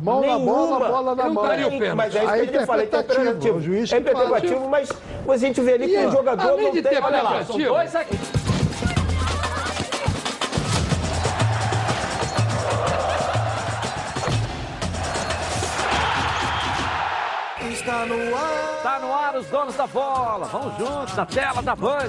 Mão na bola, bola na mão. Mas é isso Aí que a gente fala, é interpretativo, interpretativo. o juiz é interpretativo, mas, mas a gente vê ali que o jogador além não de tem... Olha lá, São dois aqui. Está no ar. Tá no ar os donos da bola. Vamos juntos na tela da Band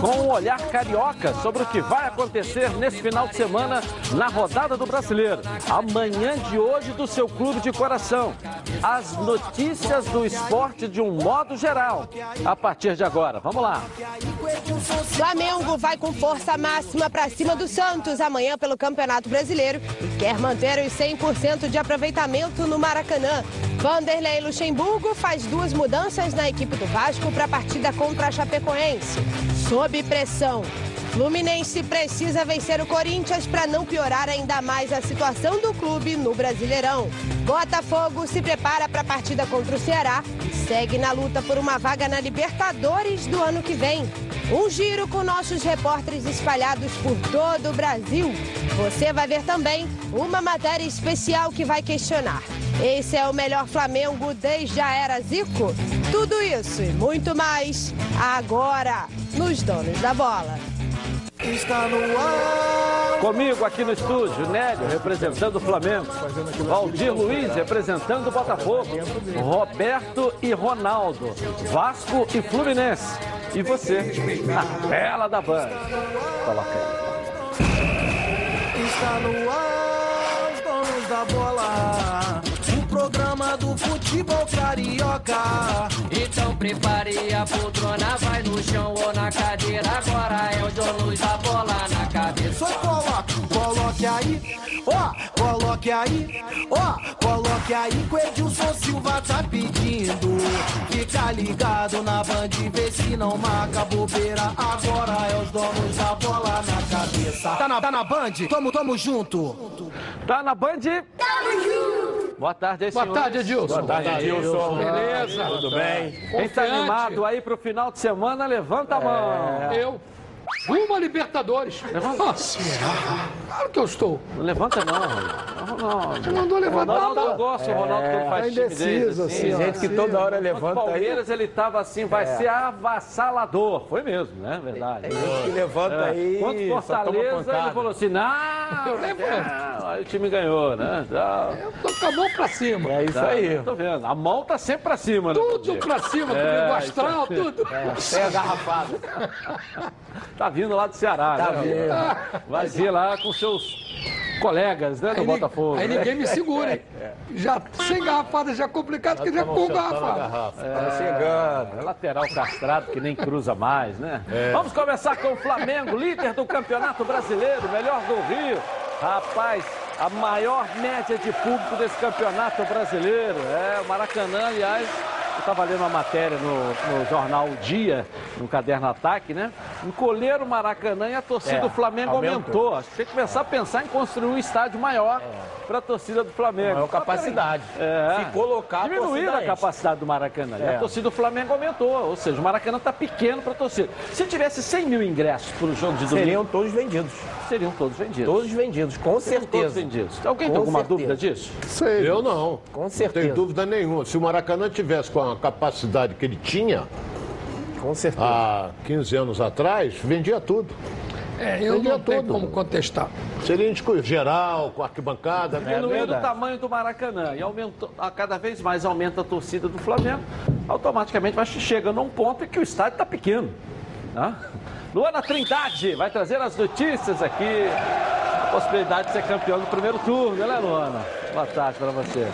com um olhar carioca sobre o que vai acontecer nesse final de semana na rodada do Brasileiro. Amanhã de hoje do seu clube de coração. As notícias do esporte de um modo geral. A partir de agora. Vamos lá. Flamengo vai com força máxima para cima do Santos amanhã pelo Campeonato Brasileiro e quer manter os 100% de aproveitamento no Maracanã. Vanderlei Luxemburgo faz duas mudanças na equipe do Vasco para a partida contra a Chapecoense. Sob pressão. Fluminense precisa vencer o Corinthians para não piorar ainda mais a situação do clube no Brasileirão. Botafogo se prepara para a partida contra o Ceará e segue na luta por uma vaga na Libertadores do ano que vem. Um giro com nossos repórteres espalhados por todo o Brasil. Você vai ver também uma matéria especial que vai questionar. Esse é o melhor Flamengo desde a era Zico? Tudo isso e muito mais agora nos Donos da Bola. Está no ar. Comigo aqui no estúdio, Nélio representando o Flamengo, Valdir Luiz representando o Botafogo, Roberto e Ronaldo, Vasco e Fluminense. E você, na tela da Band. Coloca aí. Está no ar. Os donos da bola. Programa do futebol carioca. Então prepare a poltrona, vai no chão ou na cadeira. Agora é o dono da bola na cabeça. Só coloque, coloque aí, ó, coloque aí, ó, coloque aí que o Edilson Silva tá pedindo. Fica ligado na band, vê se não marca bobeira. Agora é os donos da bola na cabeça. Tá na, tá na band? Tamo, tamo junto. Tá na Band? Boa tarde Boa senhores. tarde, Edilson. Boa tarde, Edilson. Beleza. Tudo bem? Quem tá animado aí pro final de semana, levanta a mão. Eu. Rumo a Libertadores. Levanta. Nossa, claro que eu estou. Não levanta não, Ronaldo. Você mandou levantar, Ronaldo eu não. gosto, o Ronaldo quando faz tá timidez indeciso, assim. assim, ó. Gente que toda hora o levanta aí. Palmeiras ele tava assim, vai ser avassalador. Foi mesmo, né? Verdade. Gente que levanta aí. Contra o só toma Fortaleza, ele falou assim, não, Eu levanto. não, aí o time ganhou, né? Eu tô com a mão pra cima. É isso já, aí. Tô vendo. A mão tá sempre pra cima, né? Tudo pra cima, É, comigo astral, tudo. Tem a garrafada. Tá vindo lá do Ceará, Tá né? vindo. Vai vir lá com seus colegas, né, do Aí, Botafogo. aí né? ninguém me segura, hein? Já sem garrafada já é complicado, porque já com garrafada. Tá chegando. É lateral castrado que nem cruza mais, né? Vamos começar com o Flamengo, líder do Campeonato Brasileiro, melhor do Rio. Rapaz, a maior média de público desse Campeonato Brasileiro. É, o Maracanã, aliás, estava lendo uma matéria no, no jornal O Dia, no caderno Ataque, né? Encolheram o Maracanã e a torcida É, do Flamengo aumentou. aumentou. Acho que tem que começar a pensar em construir um estádio maior para a torcida do Flamengo. Maior capacidade. É. Se colocar, a torcida a enche. capacidade do Maracanã. E É. a torcida do Flamengo aumentou. Ou seja, o Maracanã está pequeno para a torcida. Se tivesse 100 mil ingressos para o jogo de domingo, Seriam todos vendidos. seriam todos vendidos. Todos vendidos, com Seriam todos certeza. vendidos. Alguém Com tem alguma certeza. dúvida disso? Sei. Eu não. Com Não certeza. tenho dúvida nenhuma. Se o Maracanã tivesse com a capacidade que ele tinha Com certeza. há 15 anos atrás, vendia tudo. É, eu Vendia não tenho tudo. como contestar. Seria em disco- geral, com arquibancada. Diminuindo o verdade. tamanho do Maracanã e aumentou, a cada vez mais aumenta a torcida do Flamengo, automaticamente vai chega num ponto em que o estádio está pequeno. Né? Luana Trindade vai trazer as notícias aqui. A possibilidade de ser campeão do primeiro turno, né, Luana? Boa tarde para você.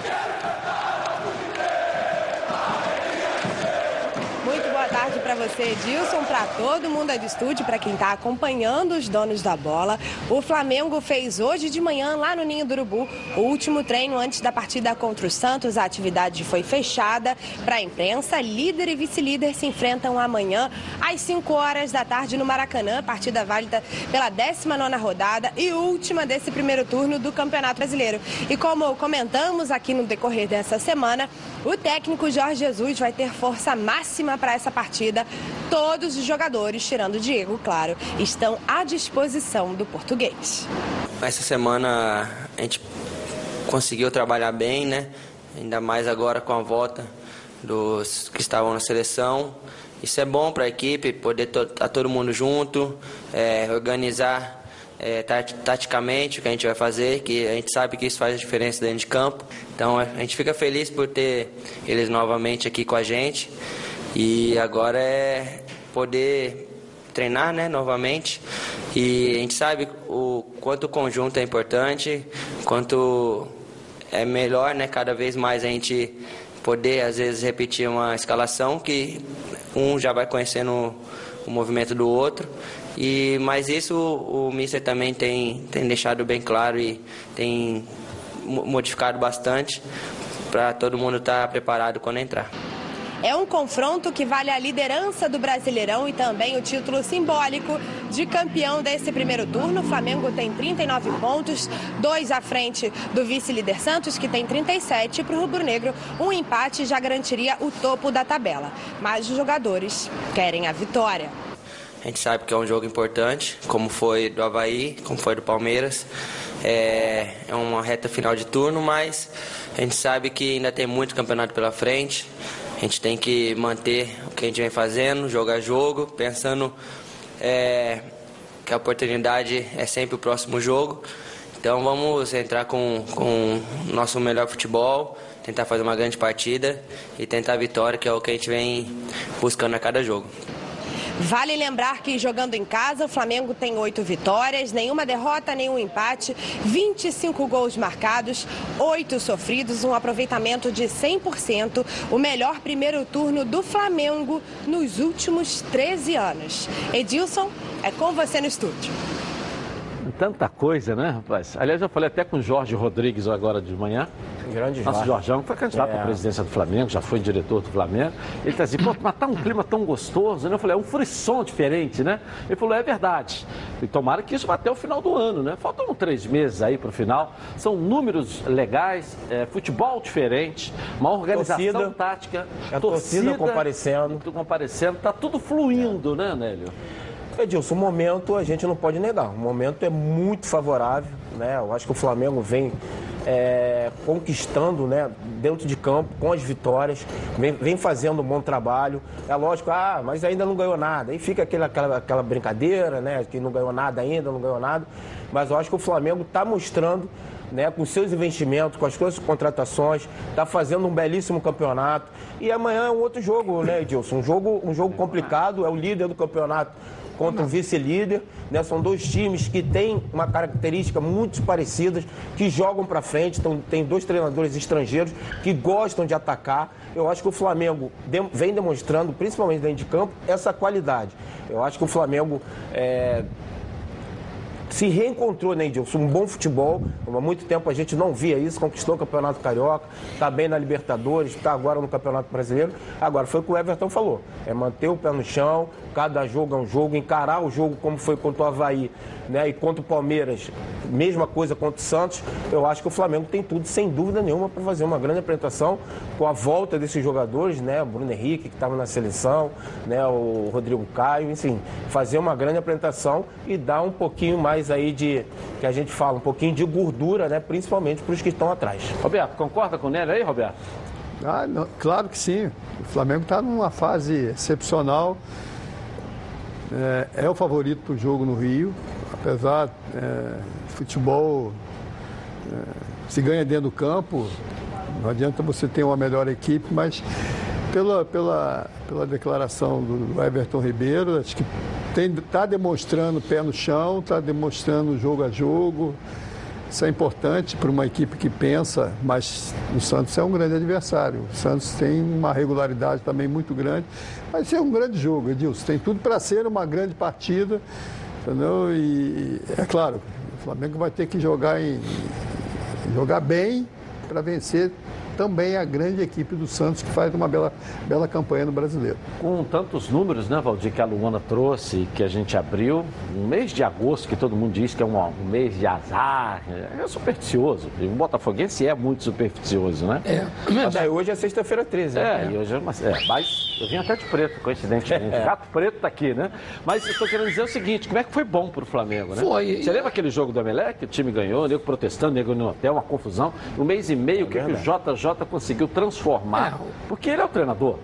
Tarde para você, Edilson, para todo mundo aí do estúdio, para quem está acompanhando os donos da bola. O Flamengo fez hoje de manhã, lá no Ninho do Urubu, o último treino antes da partida contra o Santos. A atividade foi fechada para a imprensa. Líder e vice-líder se enfrentam amanhã, às 5 horas da tarde, no Maracanã. Partida válida pela 19 rodada e última desse primeiro turno do Campeonato Brasileiro. E como comentamos aqui no decorrer dessa semana, o técnico Jorge Jesus vai ter força máxima para essa partida. Todos os jogadores, tirando o Diego, claro, estão à disposição do português. Essa semana a gente conseguiu trabalhar bem, né? Ainda mais agora com a volta dos que estavam na seleção. Isso é bom para a equipe, poder estar tá todo mundo junto, é, organizar é, taticamente o que a gente vai fazer, que a gente sabe que isso faz a diferença dentro de campo. Então a gente fica feliz por ter eles novamente aqui com a gente. E agora é poder treinar né, novamente. E a gente sabe o quanto o conjunto é importante, quanto é melhor né, cada vez mais a gente poder, às vezes, repetir uma escalação que um já vai conhecendo o movimento do outro. E, mas isso o, o Mister também tem, tem deixado bem claro e tem modificado bastante para todo mundo estar tá preparado quando entrar. É um confronto que vale a liderança do Brasileirão e também o título simbólico de campeão desse primeiro turno. O Flamengo tem 39 pontos, dois à frente do vice-líder Santos, que tem 37. Para o Rubro Negro, um empate já garantiria o topo da tabela. Mas os jogadores querem a vitória. A gente sabe que é um jogo importante, como foi do Havaí, como foi do Palmeiras. É, é uma reta final de turno, mas a gente sabe que ainda tem muito campeonato pela frente. A gente tem que manter o que a gente vem fazendo, jogar jogo, pensando é, que a oportunidade é sempre o próximo jogo. Então vamos entrar com o nosso melhor futebol, tentar fazer uma grande partida e tentar a vitória, que é o que a gente vem buscando a cada jogo. Vale lembrar que jogando em casa, o Flamengo tem oito vitórias, nenhuma derrota, nenhum empate, 25 gols marcados, oito sofridos, um aproveitamento de 100%, o melhor primeiro turno do Flamengo nos últimos 13 anos. Edilson, é com você no estúdio. Tanta coisa, né, rapaz? Aliás, eu falei até com o Jorge Rodrigues agora de manhã. Grande Nosso Jorjão, que foi candidato é. à presidência do Flamengo, já foi diretor do Flamengo. Ele está assim, pô, mas tá um clima tão gostoso, né? Eu falei, é um frisson diferente, né? Ele falou, é verdade. E tomara que isso vá até o final do ano, né? Faltam três meses aí para o final. São números legais, é, futebol diferente, uma organização torcida, tática. A torcida, torcida comparecendo. Comparecendo, tá tudo fluindo, é. né, Nélio? Edilson, o momento a gente não pode negar. O momento é muito favorável, né? Eu acho que o Flamengo vem é, conquistando né, dentro de campo, com as vitórias, vem, vem, fazendo um bom trabalho. É lógico, ah, mas ainda não ganhou nada. Aí fica aquela, aquela, aquela brincadeira, né? Que não ganhou nada ainda, não ganhou nada. Mas eu acho que o Flamengo está mostrando né, com seus investimentos, com as suas contratações, está fazendo um belíssimo campeonato. E amanhã é um outro jogo, né, Edilson? Um jogo, um jogo complicado, é o líder do campeonato contra o vice-líder. Né? São dois times que têm uma característica muito parecida, que jogam para frente. Então, tem dois treinadores estrangeiros que gostam de atacar. Eu acho que o Flamengo vem demonstrando, principalmente dentro de campo, essa qualidade. Eu acho que o Flamengo é, se reencontrou, né, Edilson? Um bom futebol. Há muito tempo a gente não via isso, conquistou o Campeonato Carioca, está bem na Libertadores, está agora no Campeonato Brasileiro. Agora, foi o que o Everton falou: é manter o pé no chão, cada jogo é um jogo, encarar o jogo como foi contra o Havaí né, e contra o Palmeiras, mesma coisa contra o Santos. Eu acho que o Flamengo tem tudo, sem dúvida nenhuma, para fazer uma grande apresentação com a volta desses jogadores, né? O Bruno Henrique, que estava na seleção, né, o Rodrigo Caio, enfim, fazer uma grande apresentação e dar um pouquinho mais aí de, que a gente fala, um pouquinho de gordura, né, principalmente para os que estão atrás. Roberto, concorda com o Nélio aí, Roberto? Ah, não, claro que sim. O Flamengo está numa fase excepcional. É, é o favorito para o jogo no Rio, apesar é, futebol é, se ganha dentro do campo, não adianta você ter uma melhor equipe, mas pela, pela, pela declaração do Everton Ribeiro, acho que está demonstrando pé no chão, está demonstrando jogo a jogo. Isso é importante para uma equipe que pensa, mas o Santos é um grande adversário. O Santos tem uma regularidade também muito grande. Vai ser um grande jogo, Edilson. Tem tudo para ser uma grande partida. Entendeu? E é claro, o Flamengo vai ter que jogar, em, jogar bem para vencer também a grande equipe do Santos, que faz uma bela, bela campanha no brasileiro. Com tantos números, né, Valdir, que a Luana trouxe, que a gente abriu, um mês de agosto, que todo mundo diz que é um, um mês de azar, é supersticioso. E o Botafoguense é muito supersticioso, né? É. Mas aí hoje é sexta-feira 13, É, né? e hoje é uma. É, mas eu vim até de preto, coincidentemente. Gato preto tá aqui, né? Mas eu tô querendo dizer o seguinte: como é que foi bom pro Flamengo, né? Foi. Você lembra aquele jogo do Emelec? O time ganhou, nego protestando, nego no hotel, uma confusão. Um mês e meio, o que, que o JJ conseguiu transformar? É, Porque ele é o treinador.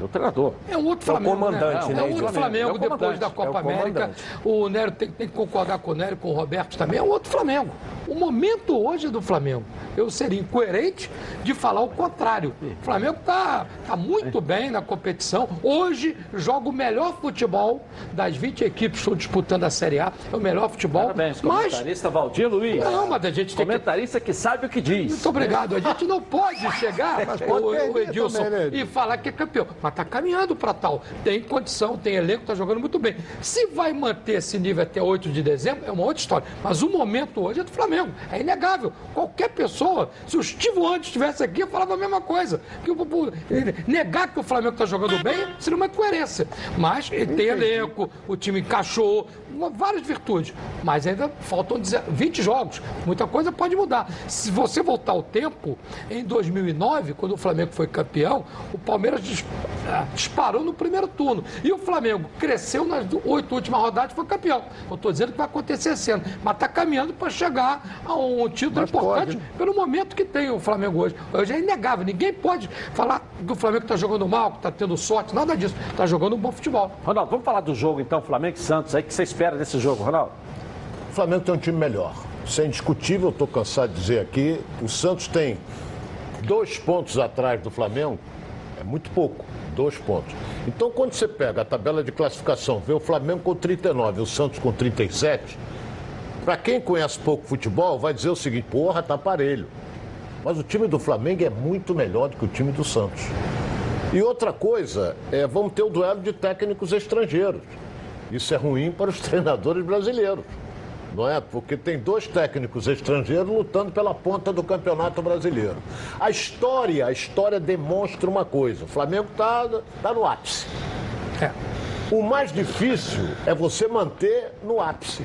É o treinador. É um outro É o Flamengo. comandante, né? né? É um outro É o Flamengo depois da É o Copa América. O Nero tem, tem que concordar com o Nero, com o Roberto também. É um outro Flamengo. O momento hoje do Flamengo, eu seria incoerente de falar o contrário. O Flamengo está tá muito bem na competição. Hoje joga o melhor futebol das 20 equipes que estão disputando a Série A. É o melhor futebol. Parabéns, mas comentarista Valdir Luiz. não, mas a gente tem que Comentarista que sabe o que diz. muito obrigado. A gente não pode chegar, o, o Edilson, também, né, Edilson? e falar que é campeão. Mas está caminhando para tal. Tem condição, tem elenco, está jogando muito bem. Se vai manter esse nível até 8 de dezembro, é uma outra história. Mas o momento hoje é do Flamengo. É inegável. Qualquer pessoa, se o Steve Wonder estivesse aqui, eu falava a mesma coisa. Que, negar que o Flamengo está jogando bem seria uma incoerência. Mas ele tem elenco, o time encaixou, uma- várias virtudes. Mas ainda faltam 10 20 jogos. Muita coisa pode mudar. Se você voltar ao tempo, em 2009, quando o Flamengo foi campeão, o Palmeiras dis- ah, disparou no primeiro turno. E o Flamengo cresceu nas oito últimas rodadas e foi campeão. Eu estou dizendo que vai acontecer esse ano. Mas está caminhando para chegar a um título Mas importante pode, né? pelo momento que tem o Flamengo hoje. Hoje é inegável. Ninguém pode falar que o Flamengo está jogando mal, que está tendo sorte, nada disso. Está jogando um bom futebol. Ronaldo, vamos falar do jogo então, Flamengo e Santos. Aí, que você espera desse jogo, Ronaldo? O Flamengo tem um time melhor. Isso é indiscutível, estou cansado de dizer aqui. O Santos tem dois pontos atrás do Flamengo, é muito pouco, dois pontos. Então, quando você pega a tabela de classificação, vê o Flamengo com 39 e o Santos com 37, para quem conhece pouco futebol, vai dizer o seguinte: porra, tá parelho. Mas o time do Flamengo é muito melhor do que o time do Santos. E outra coisa, é, vamos ter o duelo de técnicos estrangeiros. Isso é ruim para os treinadores brasileiros. Não é? Porque tem dois técnicos estrangeiros lutando pela ponta do Campeonato Brasileiro. A história, a história demonstra uma coisa: o Flamengo está tá no ápice. É. O mais difícil é você manter no ápice.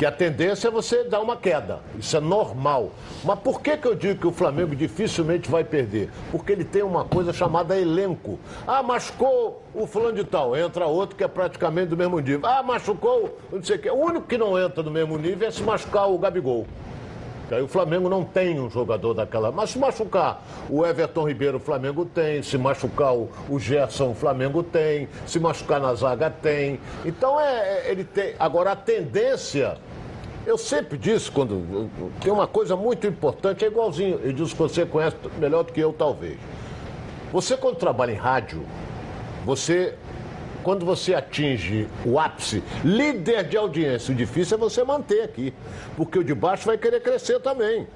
Que a tendência é você dar uma queda. Isso é normal. Mas por que, que eu digo que o Flamengo dificilmente vai perder? Porque ele tem uma coisa chamada elenco. Ah, machucou o fulano de tal. Entra outro que é praticamente do mesmo nível. Ah, machucou não sei o quê. O único que não entra no mesmo nível é se machucar o Gabigol. Aí o Flamengo não tem um jogador daquela. Mas se machucar o Everton Ribeiro, o Flamengo tem. Se machucar o, o Gerson, o Flamengo tem. Se machucar na zaga, tem. Então é, é- ele tem. Agora a tendência. Eu sempre disse, quando. Tem uma coisa muito importante, é igualzinho. Eu disse que você conhece melhor do que eu, talvez. Você, quando trabalha em rádio, você. Quando você atinge o ápice, líder de audiência, o difícil é você manter aqui. Porque o de baixo vai querer crescer também.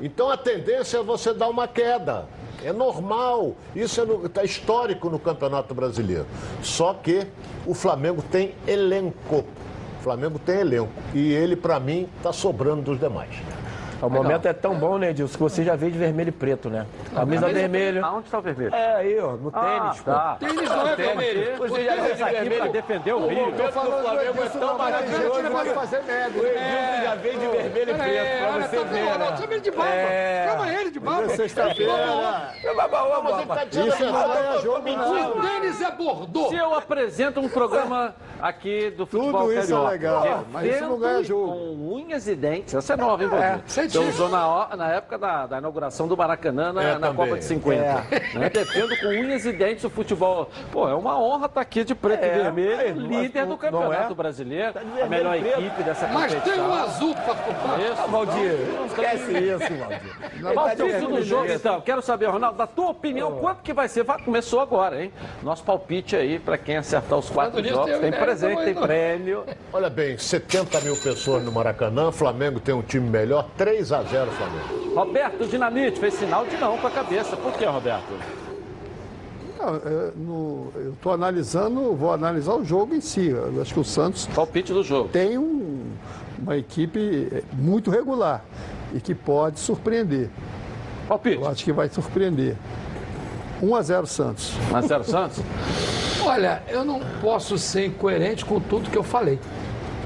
Então a tendência é você dar uma queda. É normal. Isso está é tá histórico no Campeonato Brasileiro. Só que o Flamengo tem elenco. Flamengo tem elenco. E ele, para mim, está sobrando dos demais. O momento é tão bom, né, Edilson, que você já veio de vermelho e preto, né? Camisa vermelha. Aonde está o vermelho? É, aí, ó, no tênis, pô. tá. Tênis não é vermelho. Você já veio de aqui para vermelho. defender o Rio. momento do Flamengo é tão maravilhoso. Ele pode fazer média. O Edilson já veio de vermelho e preto, pra você tá ver? Não, né? chama ele de barba. É. Chama ele de barba. Sexta-feira. Mas ele tá dizendo Isso não ganha jogo, não. O tênis é bordô. Se eu apresento um programa aqui do futebol Tudo isso é legal, mas isso não ganha jogo. Com unhas e dentes. Essa é nova, hein, Valdir? É, Você senti. usou na, na época da, da inauguração do Maracanã na, É, na. Copa de 50. Né? Defendo com unhas e dentes o futebol. Pô, é uma honra estar aqui de preto e É, vermelho, aí, líder não- do Campeonato é? Brasileiro, a vermelho melhor e preto. equipe dessa Mas competição. tem um azul pra comprar. Isso. Ah, Valdir, esquece isso, Valdir. Palpite do jogo, então. Quero saber, Ronaldo, da tua opinião, Oh. quanto que vai ser? Vai, começou agora, hein? Nosso palpite aí, para quem acertar os quatro nisso, jogos. tem- é, presente, tem prêmio. Olha bem, 70 mil pessoas no Maracanã, Flamengo tem um time melhor, 3 a 0 Flamengo. Roberto Dinamite fez sinal de não com a cabeça. Por que, Roberto? Não, é, eu estou analisando, vou analisar o jogo em si. Eu acho que o Santos Palpite do jogo. tem um- uma equipe é, muito regular e que pode surpreender. Palpite. Eu acho que vai surpreender. 1 a 0 Santos. 1x0 Santos? Olha, eu não posso ser incoerente com tudo que eu falei.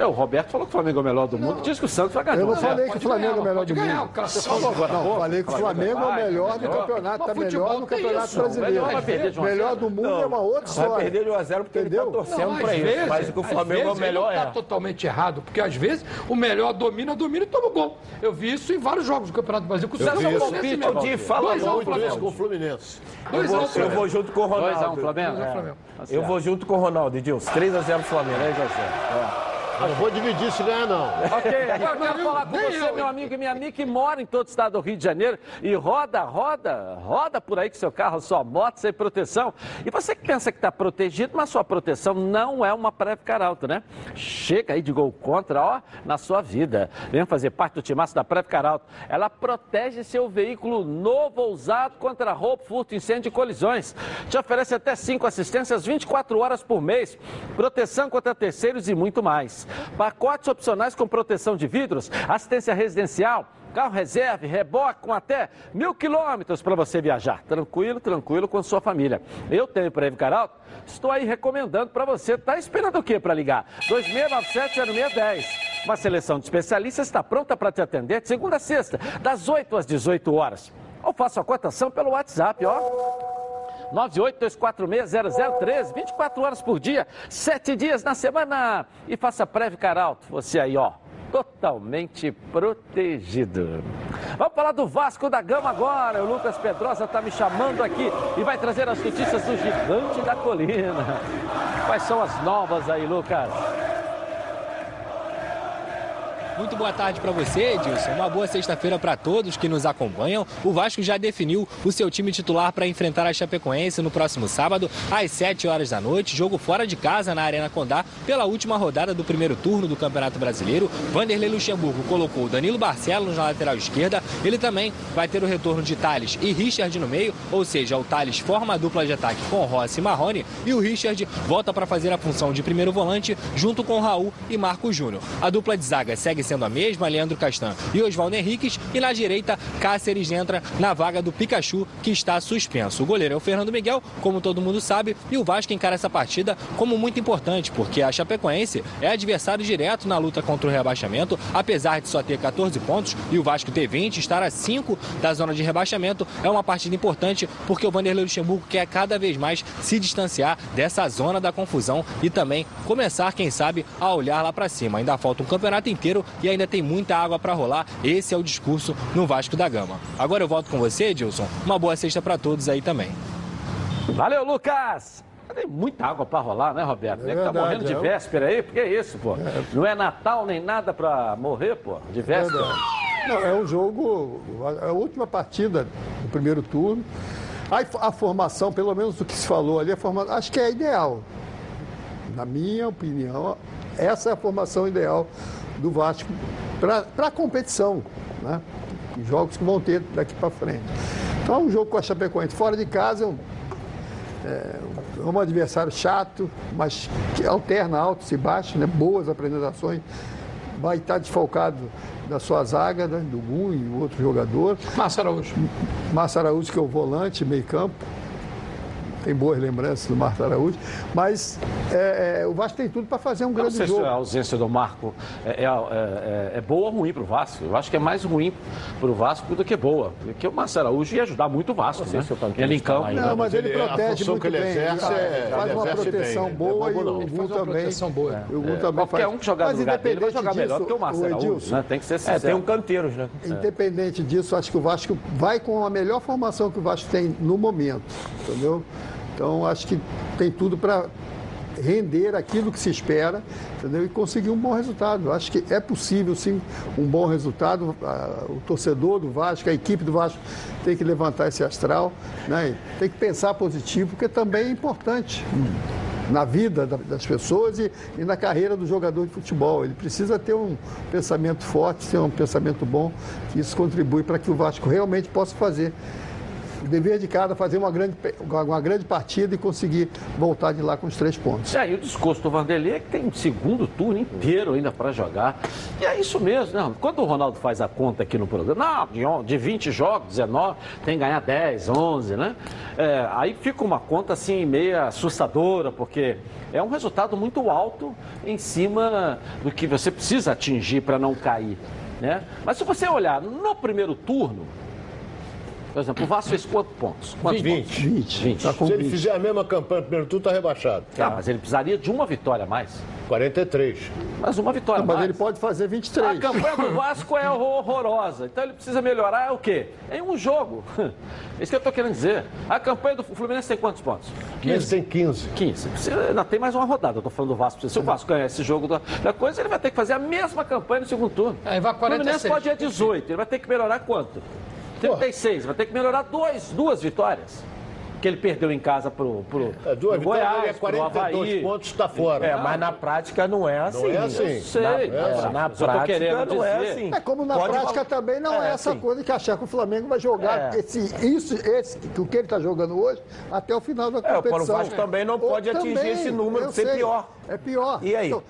É, o Roberto falou que o Flamengo é o melhor do mundo e disse que o Santos vai ganhar. Eu não É, falei que o Flamengo é o ganhar, melhor do ganhar, mundo. o agora. Não, falei que o Flamengo é o vai, melhor do melhor. campeonato, tá melhor no campeonato isso, o brasileiro. melhor vai melhor do mundo é uma outra Vai história. perder de 1 a 0 porque ele Entendeu? tá torcendo Não, pra às isso. Mas o que o Flamengo é o melhor ele não é. está totalmente errado, porque às vezes o melhor domina, domina e toma gol. Eu vi isso em vários jogos do Campeonato do Brasil. Com o é isso. palpite, O Di fala muito isso com o Fluminense. Eu vou, junto com o 2x1 Ronaldo. Flamengo? Dois a um, Flamengo. Tá Eu vou junto com o Ronaldo, Edilson. 3x0 Flamengo. 3x0. Eu não vou dividir se ganhar, não. Ok, agora eu quero falar com você, eu, meu amigo e minha amiga, que mora em todo o estado do Rio de Janeiro e roda, roda, roda por aí com seu carro, sua moto, sem proteção. E você que pensa que está protegido, mas sua proteção não é uma Previcar Alto, né? Chega aí de gol contra, ó, na sua vida. Vem fazer parte do timaço da Previcar Alto. Ela protege seu veículo novo ou usado contra roubo, furto, incêndio e colisões. Te oferece até cinco assistências 24 horas por mês, proteção contra terceiros e muito mais. Pacotes opcionais com proteção de vidros, assistência residencial, carro reserva, reboque com até mil quilômetros para você viajar. Tranquilo, tranquilo com sua família. Eu tenho para Evicar Alto, estou aí recomendando para você. Tá esperando o quê para ligar? 2697-0610. Uma seleção de especialistas está pronta para te atender de segunda a sexta, das 8 às 18 horas. Ou faça a cotação pelo WhatsApp, ó. 982460013, 24 horas por dia, 7 dias na semana. E faça Previcar Alto, você aí, ó, totalmente protegido. Vamos falar do Vasco da Gama agora. O Lucas Pedrosa está me chamando aqui e vai trazer as notícias do Gigante da Colina. Quais são as novas aí, Lucas? Muito boa tarde para você, Edilson. Uma boa sexta-feira para todos que nos acompanham. O Vasco já definiu o seu time titular para enfrentar a Chapecoense no próximo sábado, às 7 horas da noite. Jogo fora de casa na Arena Condá, pela última rodada do primeiro turno do Campeonato Brasileiro. Vanderlei Luxemburgo colocou Danilo Barcelos na lateral esquerda. Ele também vai ter o retorno de Thales e Richard no meio, ou seja, o Thales forma a dupla de ataque com Rossi e Marrone e o Richard volta para fazer a função de primeiro volante junto com Raul e Marco Júnior. A dupla de zaga segue sendo a mesma, Leandro Castan e Oswaldo Henriques. E na direita, Cáceres entra na vaga do Pikachu, que está suspenso. O goleiro é o Fernando Miguel, como todo mundo sabe, e o Vasco encara essa partida como muito importante, porque a Chapecoense é adversário direto na luta contra o rebaixamento, apesar de só ter 14 pontos e o Vasco ter 20, estar a 5 da zona de rebaixamento, é uma partida importante, porque o Vanderlei Luxemburgo quer cada vez mais se distanciar dessa zona da confusão e também começar, quem sabe, a olhar lá para cima. Ainda falta um campeonato inteiro e ainda tem muita água para rolar. Esse é o discurso no Vasco da Gama. Agora eu volto com você, Edilson. Uma boa sexta para todos aí também. Valeu, Lucas! Tem muita água para rolar, né, Roberto? É tá verdade, morrendo de é. véspera aí? Porque é isso, pô. Não é Natal nem nada para morrer, pô, de véspera. Não, é um jogo, a a última partida do primeiro turno. A, a formação, pelo menos do que se falou ali, a forma, acho que é ideal. Na minha opinião, essa é a formação ideal do Vasco para a competição, né? Os jogos que vão ter daqui para frente. Então é um jogo com a Chapecoense fora de casa, é um, é um adversário chato, mas que alterna altos e baixos, né? boas apresentações. Vai estar desfalcado da sua zaga, né? do Gun e outro jogador. Márcio Araújo. Márcio Araújo, que é o volante, meio campo. Tem boas lembranças do Márcio Araújo. Mas é, é, o Vasco tem tudo para fazer um Não grande sei se jogo. a ausência do Marco é, é- é- é boa ou ruim para o Vasco. Eu acho que é mais ruim para o Vasco do que boa. Porque o Marcelo Araújo ia ajudar muito o Vasco, né? se Ele em campo. Não, mas ele, ele- a protege função muito que ele bem. exerce Ele é- faz uma proteção bem, boa não é e o não. Gu Faz uma também. proteção boa. O Gu também Qualquer faz. um que jogar no Mas lugar dele vai independente jogar melhor do disso, que o Marcelo Araújo, né? Tem que ser É, sincero. tem um canteiros, né? Independente disso, acho que o Vasco vai com a melhor formação que o Vasco tem no momento, entendeu? Então acho que tem tudo para render aquilo que se espera, entendeu? E conseguir um bom resultado. Acho que é possível sim um bom resultado. O torcedor do Vasco, a equipe do Vasco tem que levantar esse astral, né? Tem que pensar positivo, porque também é importante na vida da- das pessoas e, e na carreira do jogador de futebol. Ele precisa ter um pensamento forte, ter um pensamento bom, que isso contribui para que o Vasco realmente possa fazer o dever de casa fazer uma grande, uma grande partida e conseguir voltar de lá com os três pontos. É, e o discurso do Vanderlei é que tem um segundo turno inteiro ainda para jogar. E é isso mesmo, né? Quando o Ronaldo faz a conta aqui no programa, não, de, on- de 20 jogos, 19, tem que ganhar 10, 11, né? É, aí fica uma conta assim meio assustadora, porque é um resultado muito alto em cima do que você precisa atingir para não cair, né? Mas se você olhar no primeiro turno, por exemplo, o Vasco fez quantos pontos? Quantos 20. pontos? 20. 20. Tá Se ele 20. fizer a mesma campanha no primeiro turno, está rebaixado. Ah, mas ele precisaria de uma vitória a mais. 43. Mas uma vitória a Mas mais. ele pode fazer A 23. campanha do Vasco é horrorosa. Então ele precisa melhorar o quê? Em um jogo. É isso que eu estou querendo dizer. A campanha do Fluminense tem quantos pontos? Fluminense tem 15. 15. Precisa- ainda tem mais uma rodada. Eu estou falando do Vasco. Se o Vasco ganhar esse jogo da, da coisa, ele vai ter que fazer a mesma campanha no segundo turno. Aí vai O Fluminense 46. pode ir a 18. Ele vai ter que melhorar quanto? 36. Vai ter que melhorar dois, duas vitórias. Que ele perdeu em casa pro, pro, É, duas pro vitórias, Goiás, é pro 42 Avaí. pontos, está fora. É, mas na prática não é assim. Não é assim. Eu sei, Na, é é, assim. na prática não é assim. É como na Pode prática falar- também não é, É, essa sim. coisa de achar que o Flamengo vai jogar É. esse, isso, esse, que o que ele está jogando hoje até o final da É, o competição. Vasco também não Ou pode atingir esse número, ser sei, pior. É pior. E aí? o-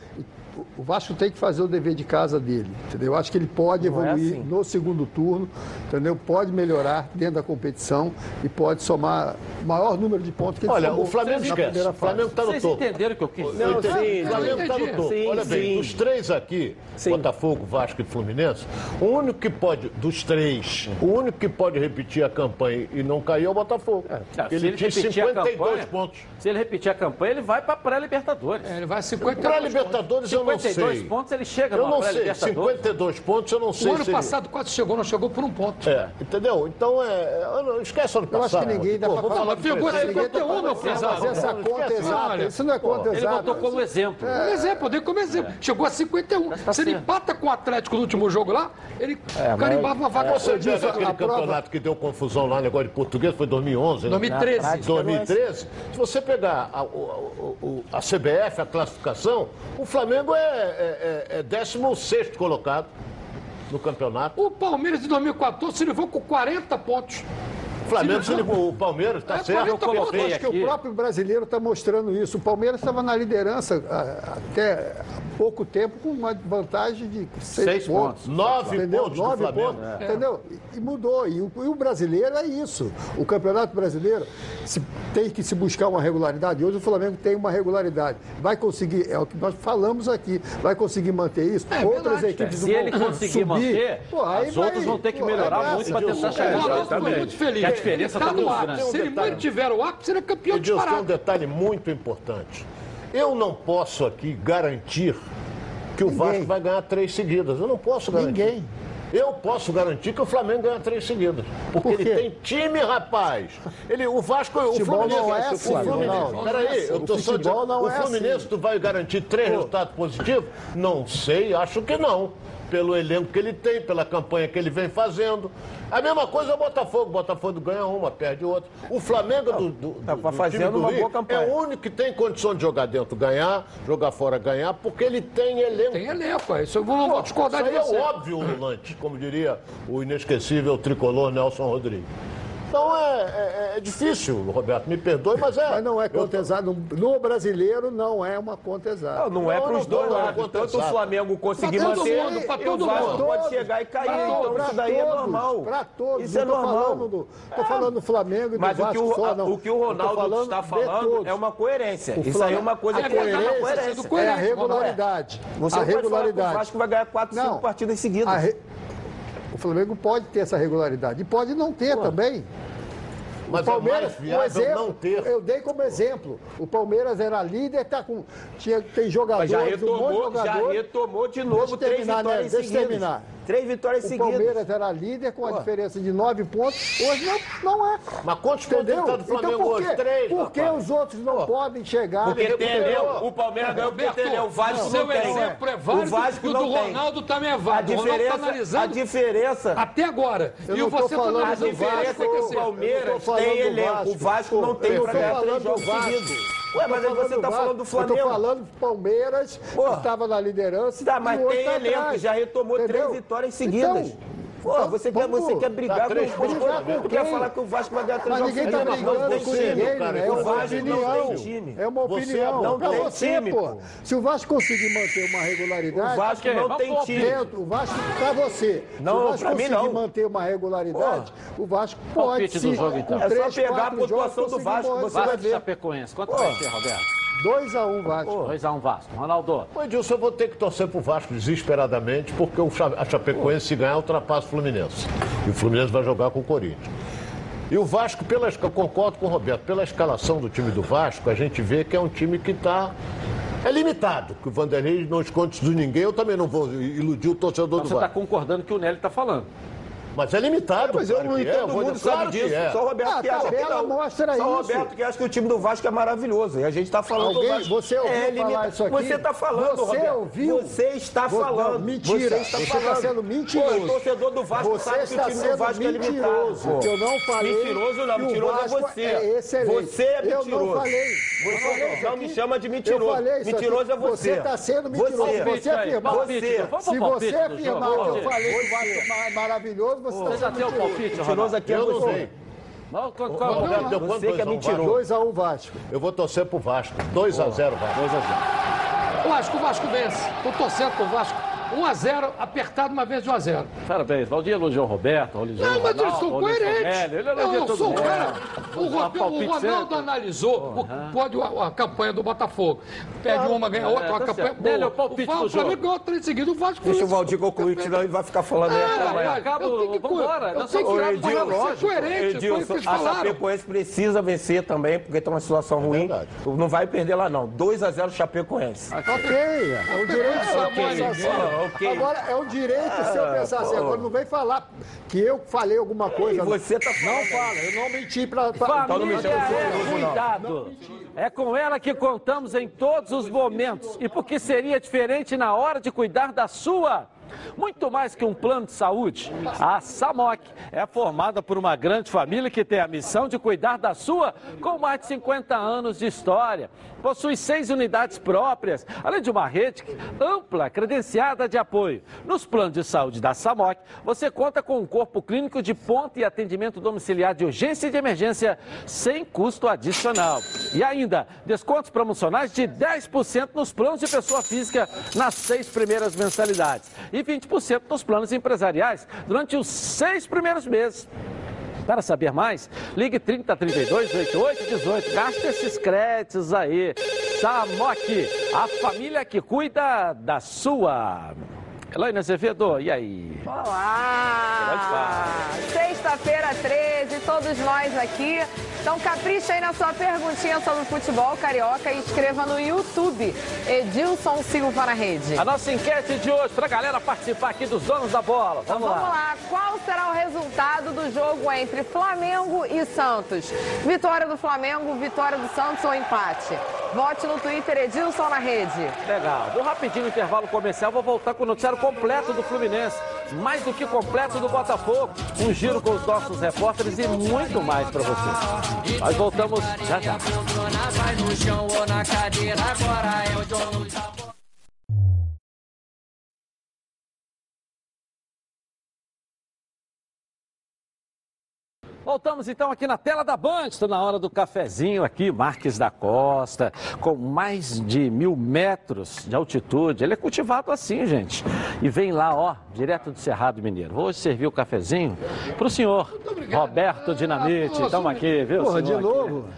o Vasco tem que fazer o dever de casa dele, entendeu? Eu acho que ele pode Não é evoluir assim. no segundo turno, entendeu? Pode melhorar dentro da competição e pode somar o maior número de pontos que ele Olha, somou o Flamengo na esquece. O Flamengo está no Vocês topo. entenderam o que eu quis dizer? Eu entendi. sim, o Flamengo está no topo. Sim, Olha bem, sim. dos três aqui, Sim. Botafogo, Vasco e Fluminense, o único que pode, dos três, o único que pode repetir a campanha e não cair é o Botafogo. Ah, Porque se ele tinha a 52 campanha, pontos. Se ele repetir a campanha, ele vai para pré-Libertadores. É, ele vai 50 Para a Libertadores eu não 52 sei. pontos ele chega Eu não sei, pré-Libertadores. 52 pontos eu não sei O ano se ele- passado quase chegou, não chegou por um ponto. É, entendeu? Então, é, não- esquece ano Eu acho passado. que ninguém dá pra vou falar presente. 51, meu Fazer pesado. essa conta exata, isso não é conta Ele exata. botou como exemplo. Um exemplo, eu dei como exemplo. Chegou a 51. tá Se ele empata com o Atlético no último jogo lá, ele mas- carimbava uma vaga. Você diz, aquele a prova- campeonato que deu confusão lá, negócio de português, foi 2011, né? 2013. prática, 2013, se você pegar o- o- o- a CBF, a classificação, o Flamengo é, é, é, é 16 colocado no campeonato. O Palmeiras de 2014 se livrou com 40 pontos. O Flamengo se ligou, o Palmeiras, tá É, certo. Eu coloquei Eu acho que aqui. o próprio brasileiro está mostrando isso. O Palmeiras estava na liderança ah, até há pouco tempo com uma vantagem de seis, Seis pontos. Nove entendeu? pontos do Nove Flamengo. pontos, É. entendeu? E, mudou. E o, e o brasileiro é isso. O campeonato brasileiro se- tem que se buscar uma regularidade. Hoje o Flamengo tem uma regularidade. Vai conseguir, é o que nós falamos aqui, vai conseguir manter isso. É Outras verdade. equipes Se ele conseguir subir. manter, Pô, aí as vai- outras vão ter que pô, melhorar é muito para tentar O chegar. Foi Exatamente. muito feliz. Diferença ele tá no ar. né? Se ele mantiver o ápice, ele é campeão Edilson, tem um disparado. detalhe muito importante. Eu não posso aqui garantir que o Ninguém. Vasco vai ganhar três seguidas. Eu não posso garantir. Ninguém. Eu posso garantir que o Flamengo ganha três seguidas. Porque Por ele tem time, rapaz. Ele, o Vasco, o Futebol Fluminense. não é o assim, Fluminense. Ronaldo. Peraí, eu O tô só dizendo. não o é Fluminense, assim. tu vai garantir três resultados positivos? Não sei, acho que não. Pelo elenco que ele tem, pela campanha que ele vem fazendo. A mesma coisa é o Botafogo. O Botafogo ganha uma, perde outra. O Flamengo do, do, Tá do, do fazendo time do uma Rio boa campanha. é o único que tem condição de jogar dentro, ganhar, jogar fora, ganhar, porque ele tem elenco. Tem elenco, é isso eu não vou Pô, discordar isso de aí você. é óbvio, Lulante, como diria o inesquecível tricolor Nelson Rodrigues. Então é, é- é difícil, Roberto, me perdoe, mas é. Mas não é conta exata. No, no brasileiro não é uma conta exata. Não, não é para os dois não, lados. Tanto o. Flamengo conseguir Pra todo manter, mundo, pra o todo Vasco mundo. pode chegar e cair. Pra então todos, isso daí é pra normal. todos, Pra todos. Isso é tô normal. falando do, tô falando do Flamengo e Mas do o que Vasco o, só, não. o que o tô Ronaldo falando está falando todos. é uma coerência. O Isso aí é uma coisa É que é coerência. sendo É a regularidade. Você a não pode falar que o regularidade. Vasco vai ganhar 4, 5 Não. partidas seguidas. Flamengo pode ter essa regularidade. E pode não ter também. Mas o Palmeiras, é mais viável um exemplo, não ter. eu dei como exemplo. O Palmeiras era líder, tá com, tinha, tem jogadores, Mas já um monte de retomou, já retomou de Deixa novo eu três terminar, vitórias né? Deixa terminar. Três vitórias O seguidas. Palmeiras era líder com a diferença de nove pontos. Hoje não, não é. Mas quantos pontos Entendeu? ele tá do Flamengo então por hoje? Três, por que os outros não podem chegar? Porque recuperou. elenco. O Palmeiras ganhou porque tem elenco. O Vasco o seu não tem. exemplo é válido o Vasco e o não do tem. Ronaldo também é A válido. O Ronaldo tá diferença, a analisando diferença, até agora. Eu e não tô você tá falando a analisando do diferença é que o eu não Palmeiras tem elenco. O Vasco não tem Eu pra tô ganhar três jogos seguidos. Ué, mas aí Eu você tá falando do Eu Flamengo. tô falando do Palmeiras, Pô. que estava na liderança. Tá, mas o tem tá elenco, atrás. já retomou Entendeu? três vitórias seguidas. Então, Pô, você, quer, você quer brigar Tá com três o pontos, Vasco? Tu quer falar que o Vasco vai ganhar três Mas jogos ninguém tá seguidos? brigando Não tem com time, né? É O uma Vasco não opinião. tem time. É uma opinião. não Pra tem você, time, pô. Se o Vasco conseguir manter uma regularidade... O Vasco não tem time. Dentro, o Vasco, pra você, Não, se o Vasco pra mim conseguir não. manter uma regularidade, o Vasco pode sim, então. É só pegar a pontuação do Vasco, você vai Vasco ver. e Chapecoense. Quanto vai ser, Roberto? 2x1 Vasco. 2x1 Vasco. Ronaldo. Ô, Edilson, eu vou ter que torcer pro Vasco desesperadamente, porque a Chapecoense, se ganhar, ultrapassa o Fluminense. E o Fluminense vai jogar com o Corinthians. E o Vasco, pela, eu concordo com o Roberto, pela escalação do time do Vasco, a gente vê que é um time que está. É limitado, que o Vanderlei não esconde isso de ninguém, eu também não vou iludir o torcedor Então do você está Vasco. concordando que o Nelly está falando. Mas é limitado. Mas eu claro não é, entendo, todo vou- mundo claro sabe que disso. é. Só o Roberto Ah, que acha que não. mostra Só o. Roberto que acha que o time do Vasco é maravilhoso. E a gente está falando Alguém- do Vasco. você ouviu é falar limitado. isso aqui? Você está falando, Você Roberto. ouviu? Você está Vo- não, falando. mentira. Você está Você está falando. sendo mentiroso. Pô, o torcedor do Vasco Você sabe que está o time do sendo Vasco é limitado. que eu não falei Mentiroso não, mentiroso é você. é excelente. Você é Eu não mentiroso. falei. Eu Você falei isso não me chama de mentiroso. Mentiroso é você. Você está sendo mentiroso. Você. Você afirmar. Você. Se você afirmar que eu Você. falei que o Vasco é maravilhoso, você Você está já tem o palpite, Mentiroso aqui é você. Não, qual- Ô, deu quanto? Você que é a um, mentiroso. Vasco? 2x1 Vasco. Eu vou torcer pro Vasco. 2x0 Vasco. 2x0. Vasco, o Vasco vence. Tô torcendo pro Vasco. 1x0, apertado uma vez de 1x0. Parabéns. Valdir elogiou o Roberto, elogiou o Não, mas o coerentes. Nélio, Ele Eu não sou o cara. O, Dá Robe- palpite o Ronaldo analisou o, pode, a, a campanha do Botafogo. Perde uma, ganha outra, É, uma tá campanha certo. Nélio, o boa. palpite o Flamengo ganhou três seguidos, o Vasco Deixa o Valdir concluir, que senão ele vai ficar falando Ah, amanhã. acaba, eu vambora, eu tenho que. Ser coerente, foi o que Edilson, a. Chapecoense precisa vencer também, porque tem uma situação ruim. verdade. Não vai perder lá, não. 2x0 Chapecoense. Ok, é um direito seu Ok. Ah. Agora, é um direito seu pensar assim. Agora, não vem falar que eu falei alguma coisa. E você tá Não falando. fala, eu não menti pra... pra... Então não me Família chama de é não. cuidado. É com ela que contamos em todos os momentos. E porque seria diferente na hora de cuidar da sua? Muito mais que um plano de saúde, a SAMOC é formada por uma grande família que tem a missão de cuidar da sua com mais de 50 anos de história. Possui seis unidades próprias, além de uma rede ampla, credenciada de apoio. Nos planos de saúde da SAMOC, você conta com um corpo clínico de ponta e atendimento domiciliar de urgência e de emergência sem custo adicional. E ainda, descontos promocionais de 10% nos planos de pessoa física nas seis primeiras mensalidades e 20% nos planos empresariais durante os seis primeiros meses. Para saber mais, ligue 3032 8818. Gaste esses créditos aí. Samok, a família que cuida da sua. Elaine Azevedo, e aí? Olá! Sexta-feira 13, todos nós aqui. Então capricha aí na sua perguntinha sobre futebol carioca e escreva no YouTube. Edilson Silva na rede. A nossa enquete de hoje, para a galera participar aqui dos donos da bola. Então Vamos, vamos lá, qual será o resultado do jogo entre Flamengo e Santos? Vitória do Flamengo, vitória do Santos ou empate? Vote no Twitter Edilson na rede. Legal. Deu rapidinho no intervalo comercial, vou voltar com o noticiário completo do Fluminense. Mais do que completo do Botafogo. Um giro com os nossos repórteres e muito mais para você. Nós voltamos já já. Voltamos então aqui na tela da Band, estou na hora do cafezinho aqui, Marques da Costa, com mais de mil metros de altitude. Ele é cultivado assim, gente. E vem lá, ó, direto do Cerrado Mineiro. Vou hoje servir o cafezinho para o senhor Roberto Dinamite. Estamos aqui, viu? Porra, senhor? de novo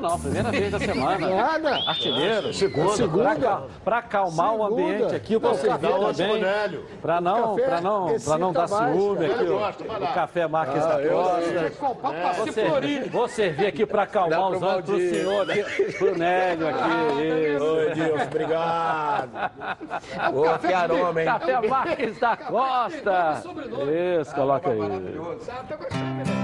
não, primeira vez da semana. Nada. Artilheiro. Segunda. Segunda. Para acalmar o Segunda. ambiente aqui, eu vou Não, servir dá onde, também. Nélio? Para não, pra não, pra não dar mais, ciúme aqui, o café Marques da Costa. Pra Vou se servir, florir. vou servir aqui para acalmar os olhos pro Valdir. senhor aqui, pro Nélio aqui. Isso. Oi, Edilson, obrigado. Ô, que aroma, hein? Café Marques da Costa. Isso, coloca aí.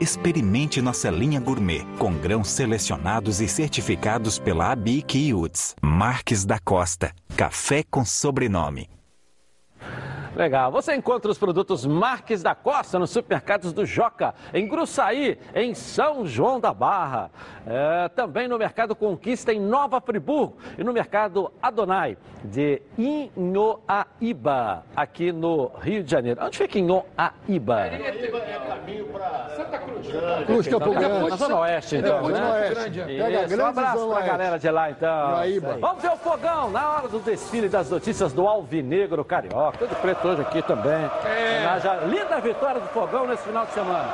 Experimente nossa linha gourmet, com grãos selecionados e certificados pela ABIC e UTS. Marques da Costa. Café com sobrenome. Legal. Você encontra os produtos Marques da Costa nos supermercados do Joca, em Gruçaí, em São João da Barra. É, também no Mercado Conquista, em Nova Friburgo. E no Mercado Adonai, de Inhoaíba, aqui no Rio de Janeiro. Onde fica Inhoaíba? Santa Cruz. Cruz Campo Grande. Na Zona Oeste, então. Depois de né? Oeste. Grande. Pega Isso, grande um abraço pra Oeste. galera de lá, então. Guaíba. Vamos ver o fogão na hora do desfile das notícias do Alvinegro Carioca. Tudo preto hoje aqui também. É. Linda vitória do fogão nesse final de semana.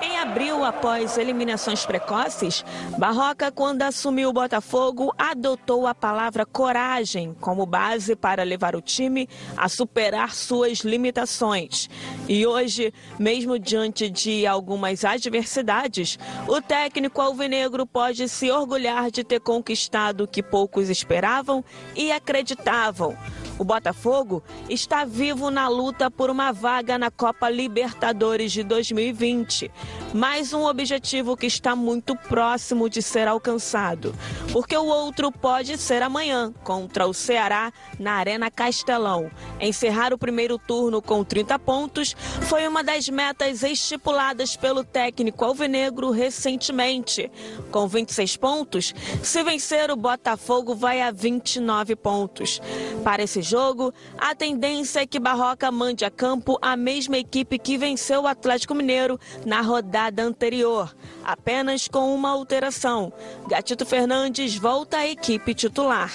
Em abril, após eliminações precoces, Barroca, quando assumiu o Botafogo, adotou a palavra coragem como base para levar o time a superar suas limitações. E hoje, mesmo diante de algumas adversidades, o técnico alvinegro pode se orgulhar de ter conquistado o que poucos esperavam e acreditavam. O Botafogo está vivo na luta por uma vaga na Copa Libertadores de 2020. Mais um objetivo que está muito próximo de ser alcançado. Porque o outro pode ser amanhã, contra o Ceará, na Arena Castelão. Encerrar o primeiro turno com 30 pontos foi uma das metas estipuladas pelo técnico alvinegro recentemente. Com 26 pontos, se vencer, o Botafogo vai a 29 pontos. Para esse jogo, a tendência é que Barroca mande a campo a mesma equipe que venceu o Atlético Mineiro na rodada anterior, apenas com uma alteração. Gatito Fernandes volta à equipe titular.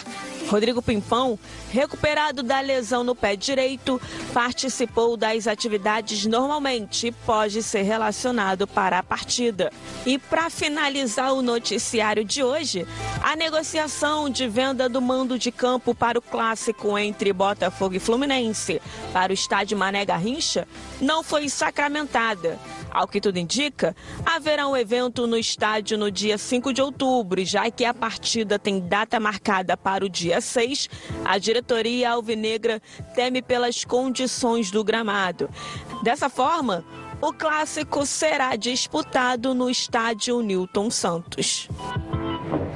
Rodrigo Pimpão, recuperado da lesão no pé direito, participou das atividades normalmente e pode ser relacionado para a partida. E para finalizar o noticiário de hoje, a negociação de venda do mando de campo para o clássico entre Botafogo e Fluminense para o estádio Mané Garrincha não foi sacramentada. Ao que tudo indica, haverá um evento no estádio no dia 5 de outubro, já que a partida tem data marcada para o dia 6, a diretoria alvinegra teme pelas condições do gramado. Dessa forma, o clássico será disputado no estádio Newton Santos.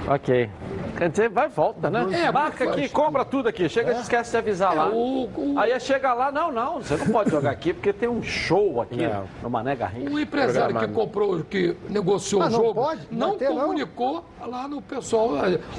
Ok. Quer dizer, vai e volta, né? É, Marca aqui, compra tudo aqui. Chega, esquece de avisar lá. É, o- o- Aí chega lá, não, não, você não pode jogar aqui porque tem um show aqui Não. no Mané Garrincha. O empresário que comprou, que negociou o não jogo, pode? não não? comunicou lá no pessoal,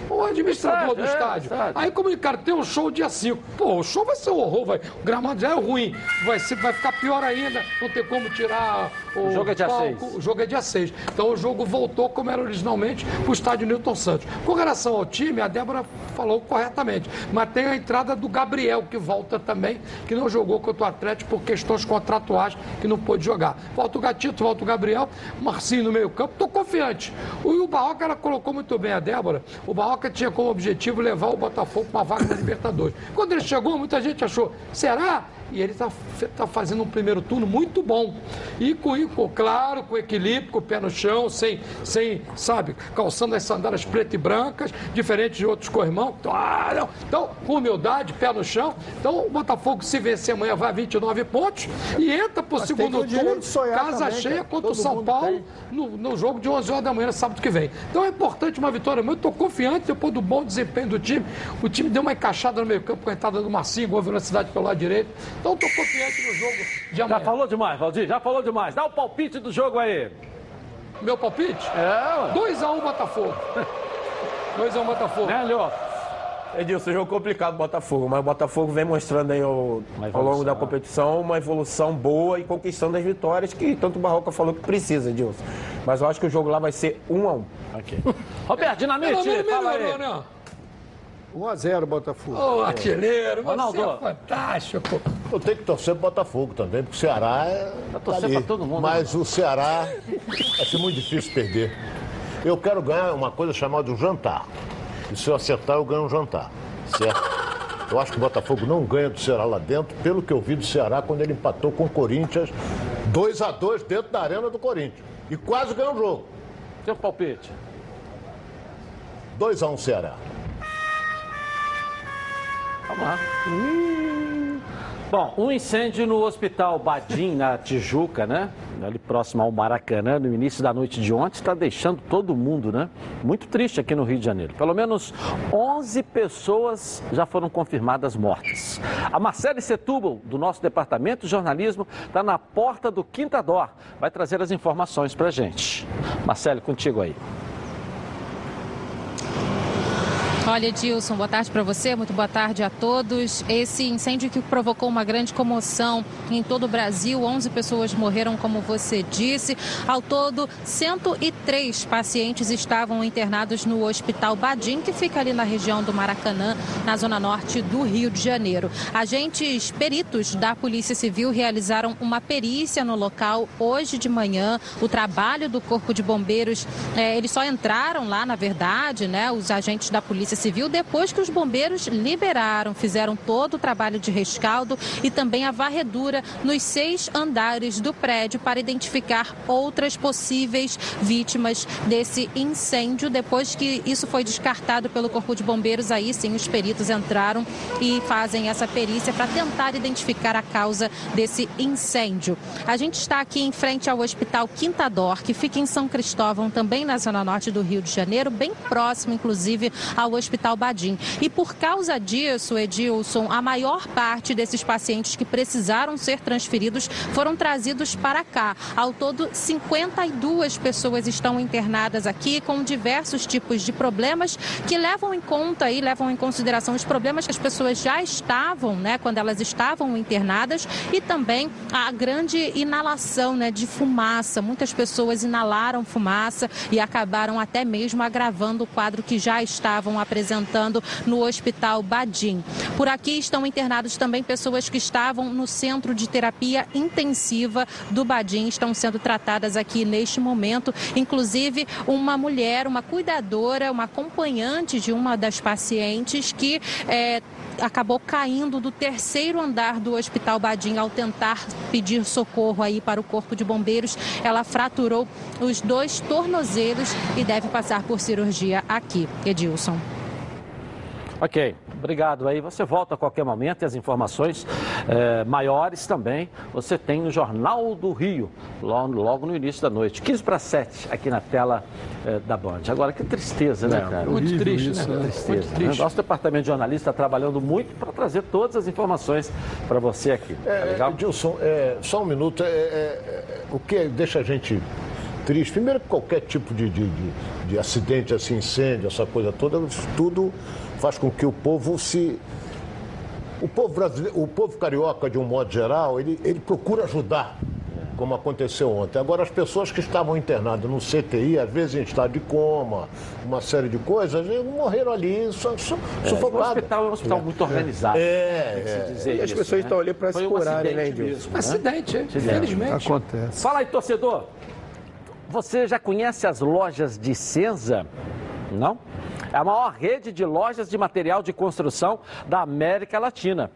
o administrador do É, estádio. é. Aí comunicaram, tem um show dia 5. Pô, o show vai ser um horror, vai. o gramado já é ruim, vai, ser, vai ficar pior ainda, não tem como tirar o, O jogo é dia palco. seis. O jogo é dia 6. Então o jogo voltou como era originalmente para o estádio Newton Santos. Com relação ao time, a Débora falou corretamente, mas tem a entrada do Gabriel, que volta também, que não jogou contra o Atlético por questões contratuais, que não pôde jogar. Volta o Gatito, volta o Gabriel, Marcinho no meio campo, estou confiante. O, o Barroca, ela colocou muito bem a Débora, o Barroca tinha como objetivo levar o Botafogo para uma vaga na Libertadores. Quando ele chegou, muita gente achou, será? E ele está fazendo um primeiro turno muito bom. E com, com- claro, com equilíbrio, com o pé no chão, sem, sem sabe, calçando as sandálias pretas e brancas, diferente de outros corrimão. Então, ah, não. então, com humildade, pé no chão. Então, o Botafogo, se vencer amanhã, vai a 29 pontos e entra para o segundo o turno, casa também, cheia cara. contra o Todo São mundo Paulo no, no jogo de 11 horas da manhã, sábado que vem. Então é importante uma vitória. Eu estou confiante depois do bom desempenho do time. O time deu uma encaixada no meio campo com a entrada do Marcinho, gol velocidade pelo lado direito. Então estou confiante no jogo de Já amanhã. falou demais, Valdir, já falou demais. Dá o palpite do jogo aí. Meu palpite? É, 2x1 Botafogo. 2x1 Botafogo. né, Lio? Edilson, jogo complicado do Botafogo, mas o Botafogo vem mostrando aí ao, ao longo da competição uma evolução boa e conquistando as vitórias que tanto o Barroca falou que precisa, Edilson. Mas eu acho que o jogo lá vai ser 1 a 1 Ok. Roberto, dinamite, menos fala aí. né? 1x0 Botafogo. Ô, artilheiro, você Ronaldo. é fantástico. Eu tenho que torcer pro Botafogo também, porque o Ceará é. Tá torcendo ali. pra todo mundo, Mas o Ceará vai ser muito difícil perder. Eu quero ganhar uma coisa chamada um jantar. E se eu acertar, eu ganho um jantar. Certo? Eu acho que o Botafogo não ganha do Ceará lá dentro, pelo que eu vi do Ceará quando ele empatou com o Corinthians 2 a 2 dentro da arena do Corinthians. E quase ganhou o jogo. Seu palpite. 2 a 1 Ceará. Vamos lá. Bom, um incêndio no Hospital Badim, na Tijuca, né? ali próximo ao Maracanã, no início da noite de ontem, está deixando todo mundo, né? Muito triste aqui no Rio de Janeiro. Pelo menos 11 pessoas já foram confirmadas mortas. A Marcele Setúbal, do nosso departamento de jornalismo, está na porta do Quinta Dó. Vai trazer as informações para gente. Marcele, contigo aí. Olha, Edilson, boa tarde para você, muito boa tarde a todos. Esse incêndio que provocou uma grande comoção em todo o Brasil, 11 pessoas morreram, como você disse. Ao todo, 103 pacientes estavam internados no Hospital Badim, que fica ali na região do Maracanã, na zona norte do Rio de Janeiro. Agentes peritos da Polícia Civil realizaram uma perícia no local hoje de manhã. O trabalho do Corpo de Bombeiros, eh, eles só entraram lá, na verdade, né? Os agentes da Polícia Civil depois que os bombeiros liberaram, fizeram todo o trabalho de rescaldo e também a varredura nos seis andares do prédio para identificar outras possíveis vítimas desse incêndio. Depois que isso foi descartado pelo Corpo de Bombeiros, aí sim os peritos entraram e fazem essa perícia para tentar identificar a causa desse incêndio. A gente está aqui em frente ao Hospital Quintador, que fica em São Cristóvão, também na zona norte do Rio de Janeiro, bem próximo, inclusive, ao Hospital Badim. E por causa disso, Edilson, a maior parte desses pacientes que precisaram ser transferidos foram trazidos para cá. Ao todo, 52 pessoas estão internadas aqui com diversos tipos de problemas que levam em conta e levam em consideração os problemas que as pessoas já estavam, né, quando elas estavam internadas e também a grande inalação, né, de fumaça. Muitas pessoas inalaram fumaça e acabaram até mesmo agravando o quadro que já estavam no Hospital Badim. Por aqui estão internados também pessoas que estavam no centro de terapia intensiva do Badim, estão sendo tratadas aqui neste momento. Inclusive, uma mulher, uma cuidadora, uma acompanhante de uma das pacientes que é, acabou caindo do terceiro andar do Hospital Badim ao tentar pedir socorro aí para o Corpo de Bombeiros. Ela fraturou os dois tornozelos e deve passar por cirurgia aqui. Edilson. Ok, obrigado aí. Você volta a qualquer momento e as informações eh, maiores também você tem no Jornal do Rio, logo, logo no início da noite. 15 para 7 aqui na tela eh, da Band. Agora, que tristeza, né, cara? Muito triste, isso, né? né? Tristeza, Muito né? triste. Nosso departamento de jornalista está trabalhando muito para trazer todas as informações para você aqui. Tá É, legal? Edilson, é, só um minuto. É, é, é, o que deixa a gente triste? Primeiro, que qualquer tipo de, de, de- de acidente, assim, incêndio, essa coisa toda, tudo faz com que o povo se. O povo brasileiro, o povo carioca, de um modo geral, ele, ele procura ajudar, como aconteceu ontem. Agora, as pessoas que estavam internadas no CTI, às vezes em estado de coma, uma série de coisas, morreram ali, su, su, É, o hospital é um hospital muito organizado. É, é. dizer E as isso, pessoas né? estão ali para se Foi um curarem, né, Edilson? Um né? acidente, é. infelizmente. Acontece. Fala aí, torcedor. Você já conhece as lojas de Senza? Não? É a maior rede de lojas de material de construção da América Latina.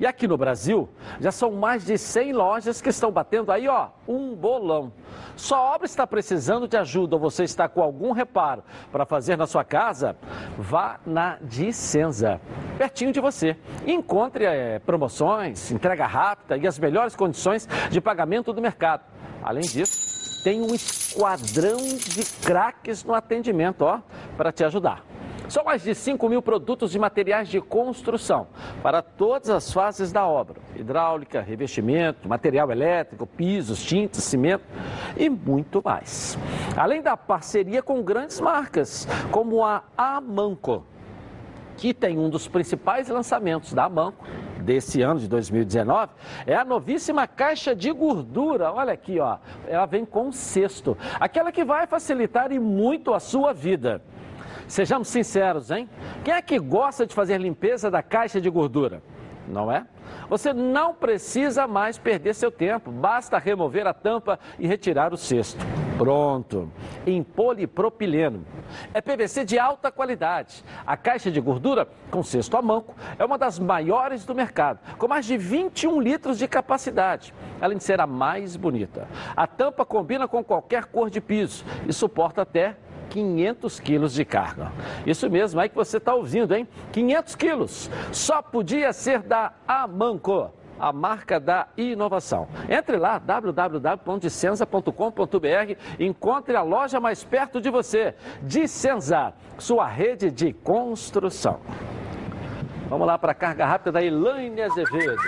E aqui no Brasil, já são mais de 100 lojas que estão batendo aí, ó, um bolão. Sua obra está precisando de ajuda ou você está com algum reparo para fazer na sua casa? Vá na Dicenza, pertinho de você. Encontre eh, promoções, entrega rápida e as melhores condições de pagamento do mercado. Além disso, tem um esquadrão de craques no atendimento, ó, para te ajudar. São mais de 5 mil produtos e materiais de construção para todas as fases da obra: hidráulica, revestimento, material elétrico, pisos, tintas, cimento e muito mais. Além da parceria com grandes marcas, como a Amanco que tem um dos principais lançamentos da Amanco desse ano de 2019, é a novíssima caixa de gordura. Olha aqui, ó, ela vem com cesto, aquela que vai facilitar e muito a sua vida. Sejamos sinceros, hein? Quem é que gosta de fazer limpeza da caixa de gordura? Não é? Você não precisa mais perder seu tempo, basta remover a tampa e retirar o cesto. Pronto. Em polipropileno. É PVC de alta qualidade. A caixa de gordura com cesto a manco é uma das maiores do mercado, com mais de 21 litros de capacidade, além de ser a mais bonita. A tampa combina com qualquer cor de piso e suporta até 500 quilos de carga. Isso mesmo, aí que você está ouvindo, hein? 500 quilos. Só podia ser da Amanco. A marca da inovação. Entre lá, www.dicenza.com.br e encontre a loja mais perto de você. Dicenza, sua rede de construção. Vamos lá para a carga rápida da Elaine Azevedo.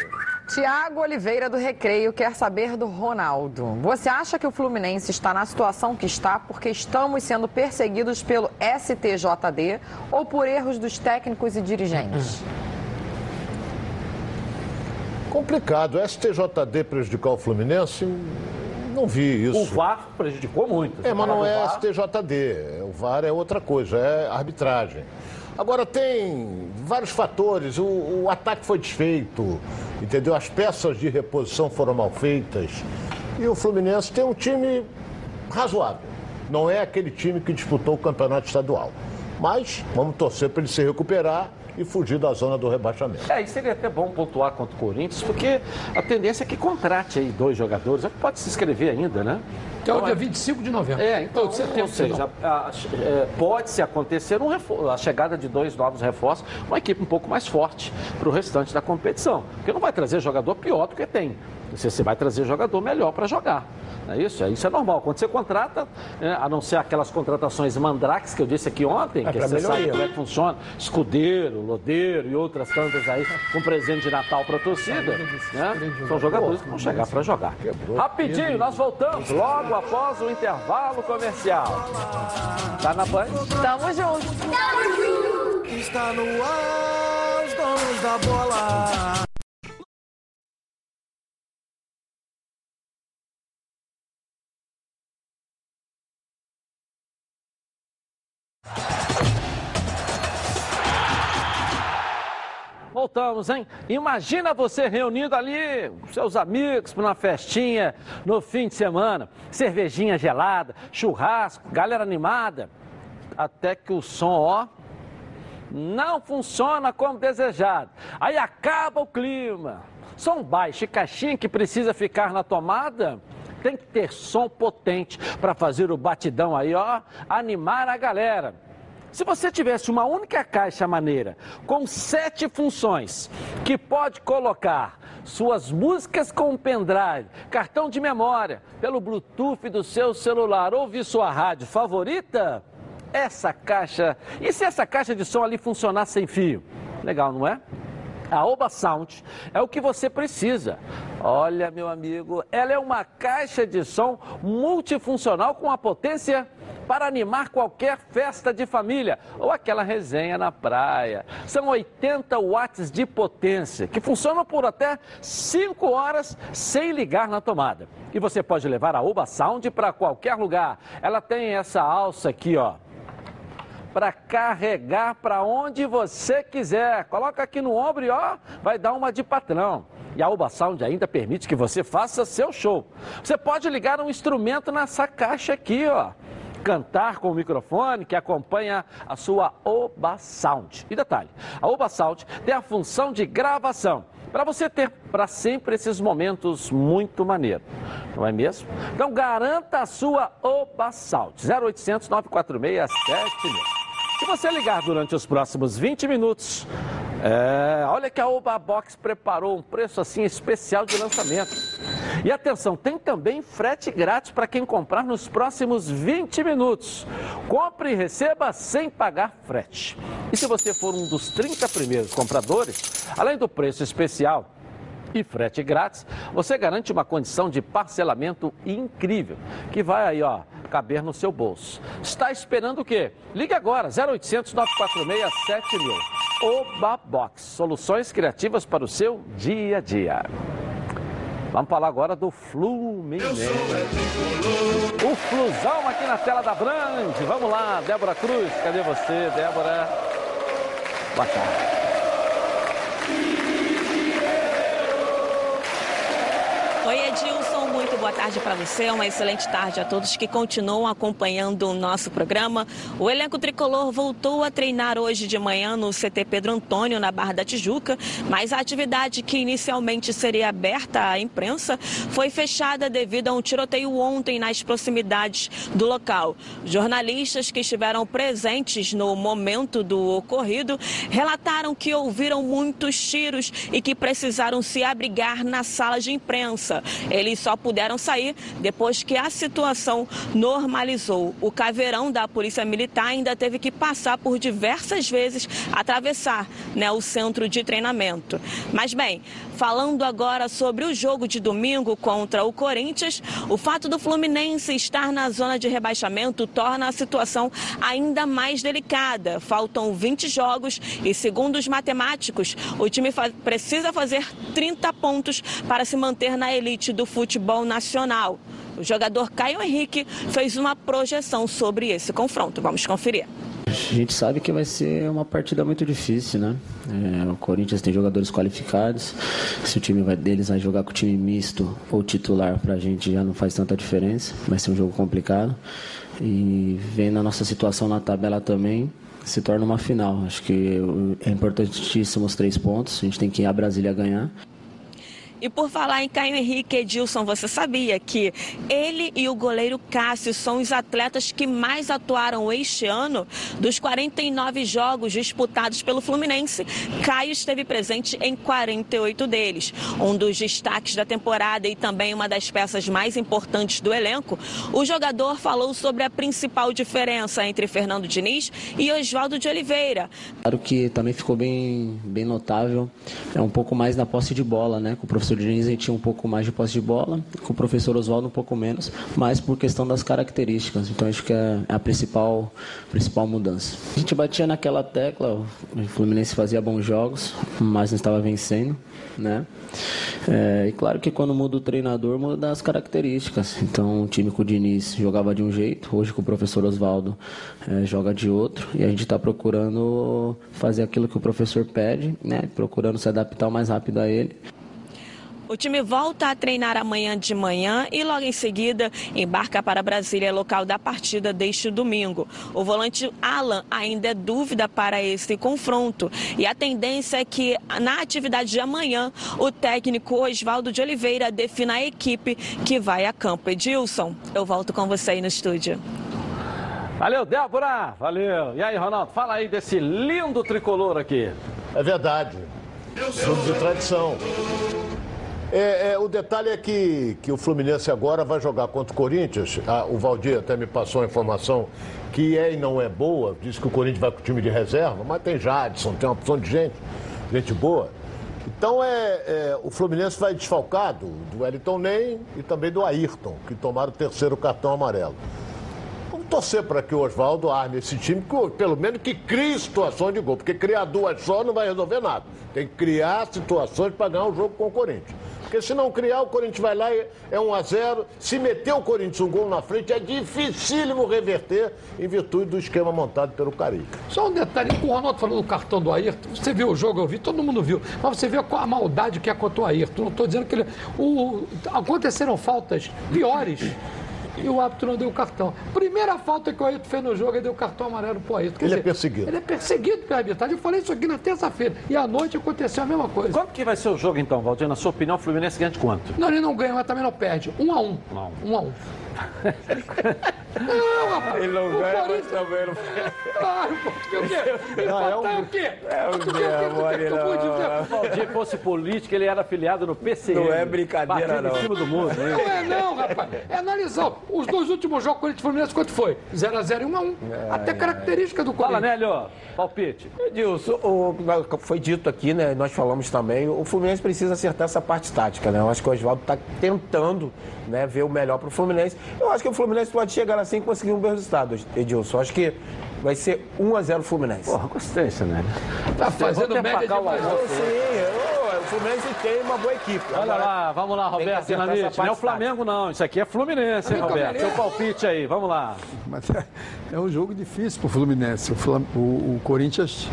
Tiago Oliveira do Recreio quer saber do Ronaldo. Você acha que o Fluminense está na situação que está porque estamos sendo perseguidos pelo STJD ou por erros dos técnicos e dirigentes? Complicado. O STJD prejudicar o Fluminense? Não vi isso. O VAR prejudicou muito. É, mas não é VAR. STJD. O VAR é outra coisa, é arbitragem. Agora tem vários fatores. O, o ataque foi desfeito, entendeu? As peças de reposição foram mal feitas. E o Fluminense tem um time razoável. Não é aquele time que disputou o campeonato estadual. Mas vamos torcer para ele se recuperar e fugir da zona do rebaixamento. É, e seria até bom pontuar contra o Corinthians, porque a tendência é que contrate aí dois jogadores. É que pode se inscrever ainda, né? Que é o Então, dia 25 de novembro. É, então, de setembro, ou seja, é, pode-se acontecer um a chegada de dois novos reforços, uma equipe um pouco mais forte para o restante da competição. Porque não vai trazer jogador pior do que tem. Você, você vai trazer jogador melhor para jogar. Não é isso? É, Isso é normal. Quando você contrata, né, a não ser aquelas contratações mandrakes que eu disse aqui ontem, É que você sabe como é que funciona, escudeiro, lodeiro e outras tantas aí, com presente de Natal para a torcida, né? São jogadores que vão chegar para jogar. Rapidinho, nós voltamos logo após o intervalo comercial. Tá na Band? Tamo junto. Está no ar, os donos da bola. Voltamos, hein? Imagina você reunido ali, seus amigos, para uma festinha no fim de semana. Cervejinha gelada, churrasco, galera animada. Até que o som, ó, não funciona como desejado. Aí acaba o clima. Som baixo e caixinha que precisa ficar na tomada. Tem que ter som potente para fazer o batidão aí, ó, animar a galera. Se você tivesse uma única caixa maneira com sete funções que pode colocar suas músicas com pendrive, cartão de memória, pelo Bluetooth do seu celular, ouvir sua rádio favorita, essa caixa. E se essa caixa de som ali funcionar sem fio? Legal, não é? A Oba Sound é o que você precisa. Olha, meu amigo, ela é uma caixa de som multifuncional com a potência para animar qualquer festa de família ou aquela resenha na praia. São 80 watts de potência que funcionam por até 5 horas sem ligar na tomada. E você pode levar a Oba Sound para qualquer lugar. Ela tem essa alça aqui, ó para carregar para onde você quiser. Coloca aqui no ombro e ó, vai dar uma de patrão. E a Uba Sound ainda permite que você faça seu show. Você pode ligar um instrumento nessa caixa aqui, ó. Cantar com o microfone que acompanha a sua Oba Sound. E detalhe, a Oba Sound tem a função de gravação para você ter para sempre esses momentos muito maneiros, não é mesmo? Então garanta a sua Oba Sound, 0800 946 7000. Se você ligar durante os próximos 20 minutos, é, olha que a Oba Box preparou um preço assim especial de lançamento. E atenção, tem também frete grátis para quem comprar nos próximos 20 minutos. Compre e receba sem pagar frete. E se você for um dos 30 primeiros compradores, além do preço especial, e frete grátis, você garante uma condição de parcelamento incrível, que vai aí, ó, caber no seu bolso. Está esperando o quê? Ligue agora, 0800 946 7000. Oba Box, soluções criativas para o seu dia a dia. Vamos falar agora do Fluminense. O Flusão aqui na tela da Brand. Vamos lá, Débora Cruz, cadê você, Débora? Boa tarde. Boa tarde para você, uma excelente tarde a todos que continuam acompanhando o nosso programa. O elenco tricolor voltou a treinar hoje de manhã no CT Pedro Antônio, na Barra da Tijuca, mas a atividade que inicialmente seria aberta à imprensa foi fechada devido a um tiroteio ontem nas proximidades do local. Jornalistas que estiveram presentes no momento do ocorrido relataram que ouviram muitos tiros e que precisaram se abrigar na sala de imprensa. Eles só puderam sair depois que a situação normalizou. O caveirão da Polícia Militar ainda teve que passar por diversas vezes atravessar né, o centro de treinamento. Mas bem, falando agora sobre o jogo de domingo contra o Corinthians, o fato do Fluminense estar na zona de rebaixamento torna a situação ainda mais delicada. Faltam 20 jogos e, segundo os matemáticos, o time fa precisa fazer 30 pontos para se manter na elite do futebol nacional. O jogador Caio Henrique fez uma projeção sobre esse confronto. Vamos conferir. A gente sabe que vai ser uma partida muito difícil, né? É, o Corinthians tem jogadores qualificados. Se o time vai, deles vai jogar com time misto ou titular, pra gente já não faz tanta diferença. Vai ser um jogo complicado. E vendo a nossa situação na tabela também, se torna uma final. Acho que é importantíssimo os três pontos. A gente tem que ir a Brasília ganhar. E por falar em Caio Henrique Edilson, você sabia que ele e o goleiro Cássio são os atletas que mais atuaram este ano? Dos 49 jogos disputados pelo Fluminense, Caio esteve presente em 48 deles. Um dos destaques da temporada e também uma das peças mais importantes do elenco, o jogador falou sobre a principal diferença entre Fernando Diniz e Oswaldo de Oliveira. Claro que também ficou bem, bem notável, é um pouco mais na posse de bola, né? Com o professor Diniz a gente tinha um pouco mais de posse de bola, com o professor Oswaldo um pouco menos, mas por questão das características. Então acho que é a principal, principal mudança. A gente batia naquela tecla, o Fluminense fazia bons jogos, mas não estava vencendo, né? É, e claro que quando muda o treinador, muda as características. Então o time com o Diniz jogava de um jeito, hoje com o professor Oswaldo é, joga de outro, e a gente está procurando fazer aquilo que o professor pede, né? Procurando se adaptar o mais rápido a ele. O time volta a treinar amanhã de manhã e logo em seguida embarca para Brasília, local da partida deste domingo. O volante Alan ainda é dúvida para esse confronto e a tendência é que na atividade de amanhã o técnico Oswaldo de Oliveira defina a equipe que vai a campo. Edilson, eu volto com você aí no estúdio. Valeu, Débora. Valeu. E aí, Ronaldo, fala aí desse lindo tricolor aqui. É verdade. Jogo de tradição. É, é, o detalhe é que, que o Fluminense agora vai jogar contra o Corinthians. Ah, o Valdir até me passou a informação que é e não é boa. Diz que o Corinthians vai com o time de reserva, mas tem Jadson, tem uma opção de gente, gente boa. Então é, é, o Fluminense vai desfalcado do Wellington Ney e também do Ayrton, que tomaram o terceiro cartão amarelo. Vamos torcer para que o Oswaldo arme esse time, que, pelo menos que crie situações de gol, porque criar duas só não vai resolver nada. Tem que criar situações para ganhar o jogo com o Corinthians. Porque se não criar, o Corinthians vai lá e é 1 a 0 Se meter o Corinthians um gol na frente, é dificílimo reverter em virtude do esquema montado pelo Carica. Só um detalhe, o Ronaldo falou do cartão do Ayrton, você viu o jogo, eu vi, todo mundo viu, mas você vê a maldade que é contra o Ayrton. Não estou dizendo que ele. O, aconteceram faltas piores e o árbitro não deu cartão. Primeira falta que o Ayrton fez no jogo, ele deu cartão amarelo pro Ayrton. Quer ele dizer, é perseguido. Ele é perseguido pela arbitragem. Eu falei isso aqui na terça-feira. E à noite aconteceu a mesma coisa. Quanto que vai ser o jogo então, Valdir? Na sua opinião, o Fluminense ganha de quanto? Não, ele não ganha, mas também não perde. Um a um. Um a um. Um a um. Não, rapaz. Ele não O ganha, mas também não. Claro, pô. Porque o quê? Não, é um- o quê? é um O quê? O quê? O vou não. dizer- Se o Valdir fosse político, ele era afiliado no PCM. Não é brincadeira, não. em cima do mundo. hein? Não é não, rapaz. É analisar. Os dois últimos jogos Corinthians Fluminense, quanto foi? 0x0 e 1x1. Até característica do Fala, Corinthians. Nélio. Palpite. Edilson, o, foi dito aqui, né? Nós falamos também, o Fluminense precisa acertar essa parte tática, né? Eu acho que o Oswaldo está tentando né, ver o melhor para o Fluminense. Eu acho que o Fluminense pode chegar assim e conseguir um bom resultado, Edilson. Acho que vai ser 1x0 Fluminense. Porra, gostei desse, Nélio. Tá fazendo média pagar o demais. almoço. Sim, eu- o Fluminense tem uma boa equipe. Olha Agora, lá, vamos lá, Roberto Dinamite. Não é o Flamengo, não. Isso aqui é Fluminense, hein, Roberto? Seu palpite aí, vamos lá. Mas é, é um jogo difícil para o Fluminense. O, Flam- o- o Corinthians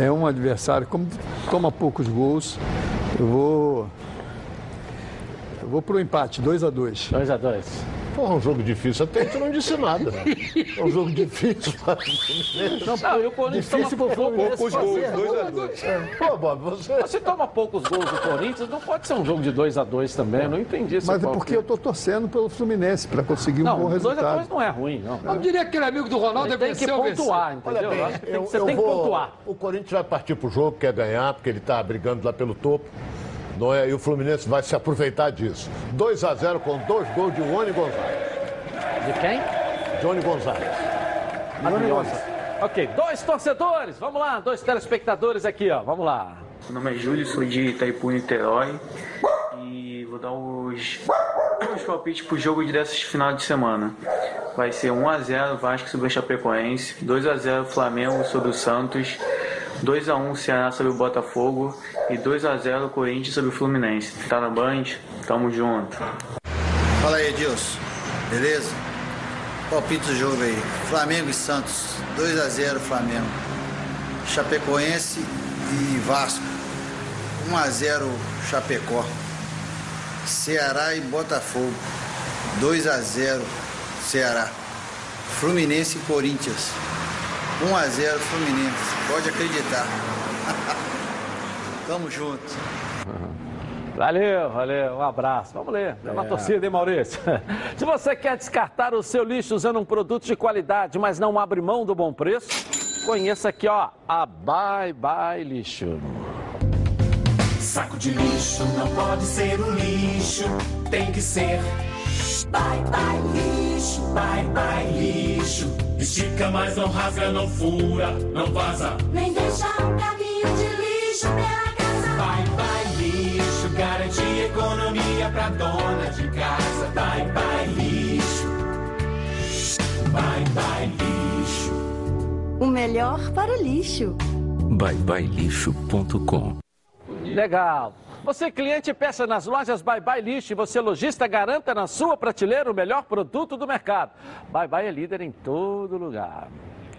é um adversário, como toma poucos gols, eu vou. Eu vou pro empate, 2 a 2 2 a 2 Porra, um jogo difícil. Até tu não disse nada. Né? É um jogo difícil. Não, não, e o Corinthians Difícil toma pro Fluminense poucos gols, fazer. 2 a 2 Pô, Bob, você... Você toma poucos gols do Corinthians, não pode ser um jogo de 2 a 2 também, eu não entendi esse Mas é porque eu tô torcendo pelo Fluminense para conseguir um Não, bom 2 a 2 resultado. não é ruim, não. Eu diria que aquele amigo do Ronaldo Ele deve tem que vencer vencer. pontuar, entendeu? Olha bem, Eu que eu- que- você eu tem que vou- pontuar. O Corinthians vai partir pro jogo, quer ganhar, porque ele está brigando lá pelo topo. Não é? E o Fluminense vai se aproveitar disso. 2 a 0 com dois gols de Rony Gonzalez. De quem? Johnny Gonzalez. Maravilhosa. Ok, dois torcedores, vamos lá, dois telespectadores aqui, ó, vamos lá. Meu nome é Júlio, sou de Itaipu, Niterói. E vou dar os, os palpites pro jogo dessas final de semana. Vai ser 1x0 Vasco sobre o Chapecoense, 2x0 Flamengo sobre o Santos, 2x1 Ceará sobre o Botafogo e 2x0 Corinthians sobre o Fluminense. Tá na Band? Tamo junto. Fala aí, Edilson. Beleza? Palpite do jogo aí. Flamengo e Santos. 2 a 0 Flamengo. Chapecoense e Vasco. 1 a 0 Chapecó. Ceará e Botafogo. 2 a 0 Ceará. Fluminense e Corinthians. 1 a 0 Fluminense. Pode acreditar. Tamo junto. Valeu, valeu, um abraço. Vamos ler, É. torcida, hein, Maurício? Se você quer descartar o seu lixo usando um produto de qualidade, mas não abre mão do bom preço, conheça aqui, ó, a Bye Bye Lixo. Saco de lixo não pode ser um lixo, tem que ser. Bye bye lixo, bye bye lixo. Estica, mas não rasga, não fura, não vaza. Nem deixa um caminho de lixo pela casa. Bye bye lixo, garante economia pra dona de casa. Bye bye lixo, bye bye lixo. O melhor para o lixo. byebyelixo.com Legal. Você cliente peça nas lojas Bye Bye Lixo e você lojista garanta na sua prateleira o melhor produto do mercado. Bye Bye é líder em todo lugar.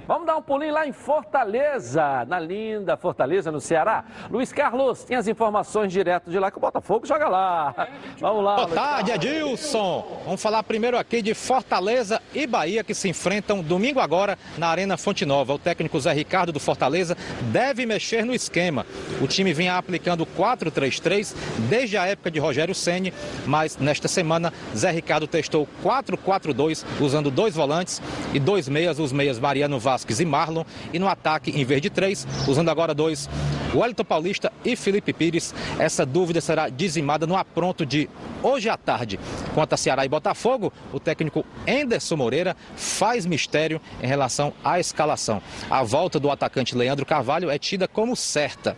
Vamos dar um pulinho lá em Fortaleza, na linda Fortaleza, no Ceará. Luiz Carlos tem as informações direto de lá que o Botafogo joga lá. Vamos lá. Boa Luiz tarde, Edilson. Vamos falar primeiro aqui de Fortaleza e Bahia que se enfrentam domingo agora na Arena Fonte Nova. O técnico Zé Ricardo do Fortaleza deve mexer no esquema. O time vinha aplicando 4-3-3 desde a época de Rogério Ceni, mas nesta semana Zé Ricardo testou 4-4-2 usando dois volantes e dois meias, os meias Mariano Vasquez e Marlon, e no ataque em vez de três, usando agora dois Wellington Paulista e Felipe Pires. Essa dúvida será dizimada no apronto de hoje à tarde. Quanto a Ceará e Botafogo, o técnico Enderson Moreira faz mistério em relação à escalação. A volta do atacante Leandro Carvalho é tida como certa.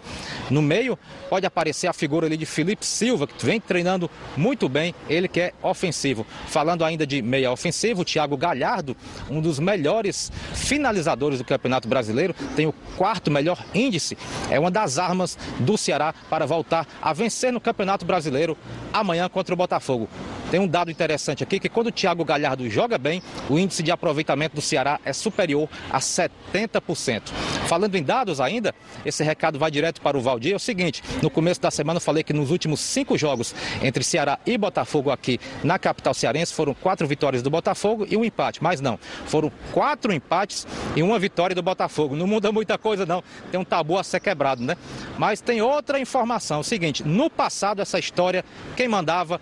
No meio, pode aparecer a figura ali de Felipe Silva, que vem treinando muito bem, ele que é ofensivo. Falando ainda de meia ofensivo, Thiago Galhardo, um dos melhores finalizadores do Campeonato Brasileiro, tem o quarto melhor índice, é uma das armas do Ceará para voltar a vencer no Campeonato Brasileiro amanhã contra o Botafogo. Tem um dado interessante aqui que quando o Thiago Galhardo joga bem, o índice de aproveitamento do Ceará é superior a 70%. Falando em dados ainda, esse recado vai direto para o Valdir. É o seguinte: no começo da semana eu falei que nos últimos cinco jogos entre Ceará e Botafogo aqui na capital cearense foram quatro vitórias do Botafogo e um empate. Mas não, foram quatro empates e uma vitória do Botafogo. Não muda muita coisa, não. Tem um tabu a ser quebrado, né? Mas tem outra informação: é o seguinte, no passado, essa história, quem mandava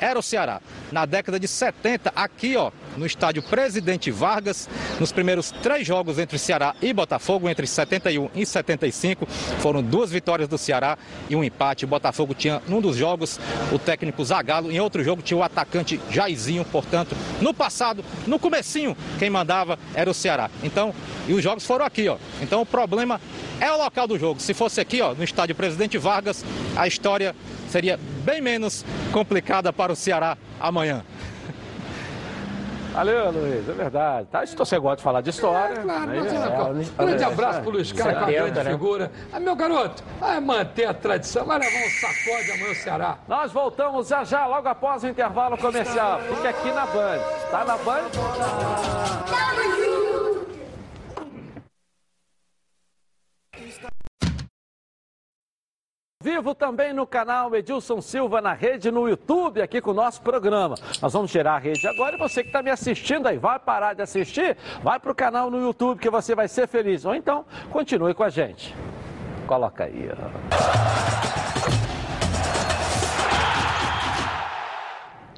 era o Ceará. Na década de 70, aqui ó, no estádio Presidente Vargas, nos primeiros três jogos entre Ceará e Botafogo, entre 71 e 75, foram duas vitórias do Ceará e um empate. O Botafogo tinha, num dos jogos, o técnico Zagallo, em outro jogo tinha o atacante Jairzinho, portanto, no passado, no comecinho, quem mandava era o Ceará. Então, e os jogos foram aqui, ó. Então o problema é o local do jogo. Se fosse aqui, ó, no estádio Presidente Vargas, a história seria bem menos complicada para o Ceará amanhã. Valeu, Luiz, é verdade. Tá, se você gosta de falar de história. É, claro, mas, é- é- grande é- abraço pro Luiz Carlos, é uma 70, grande né? figura. Ah, meu garoto, vai manter a tradição, vai levar um sacode amanhã o Ceará. Nós voltamos já já, logo após o intervalo comercial. Fique aqui na Band. Tá na Band? Vivo também no canal Edilson Silva na rede no YouTube, aqui com o nosso programa. Nós vamos gerar a rede agora e você que está me assistindo aí, vai parar de assistir, vai para o canal no YouTube que você vai ser feliz. Ou então, continue com a gente. Coloca aí. Ó.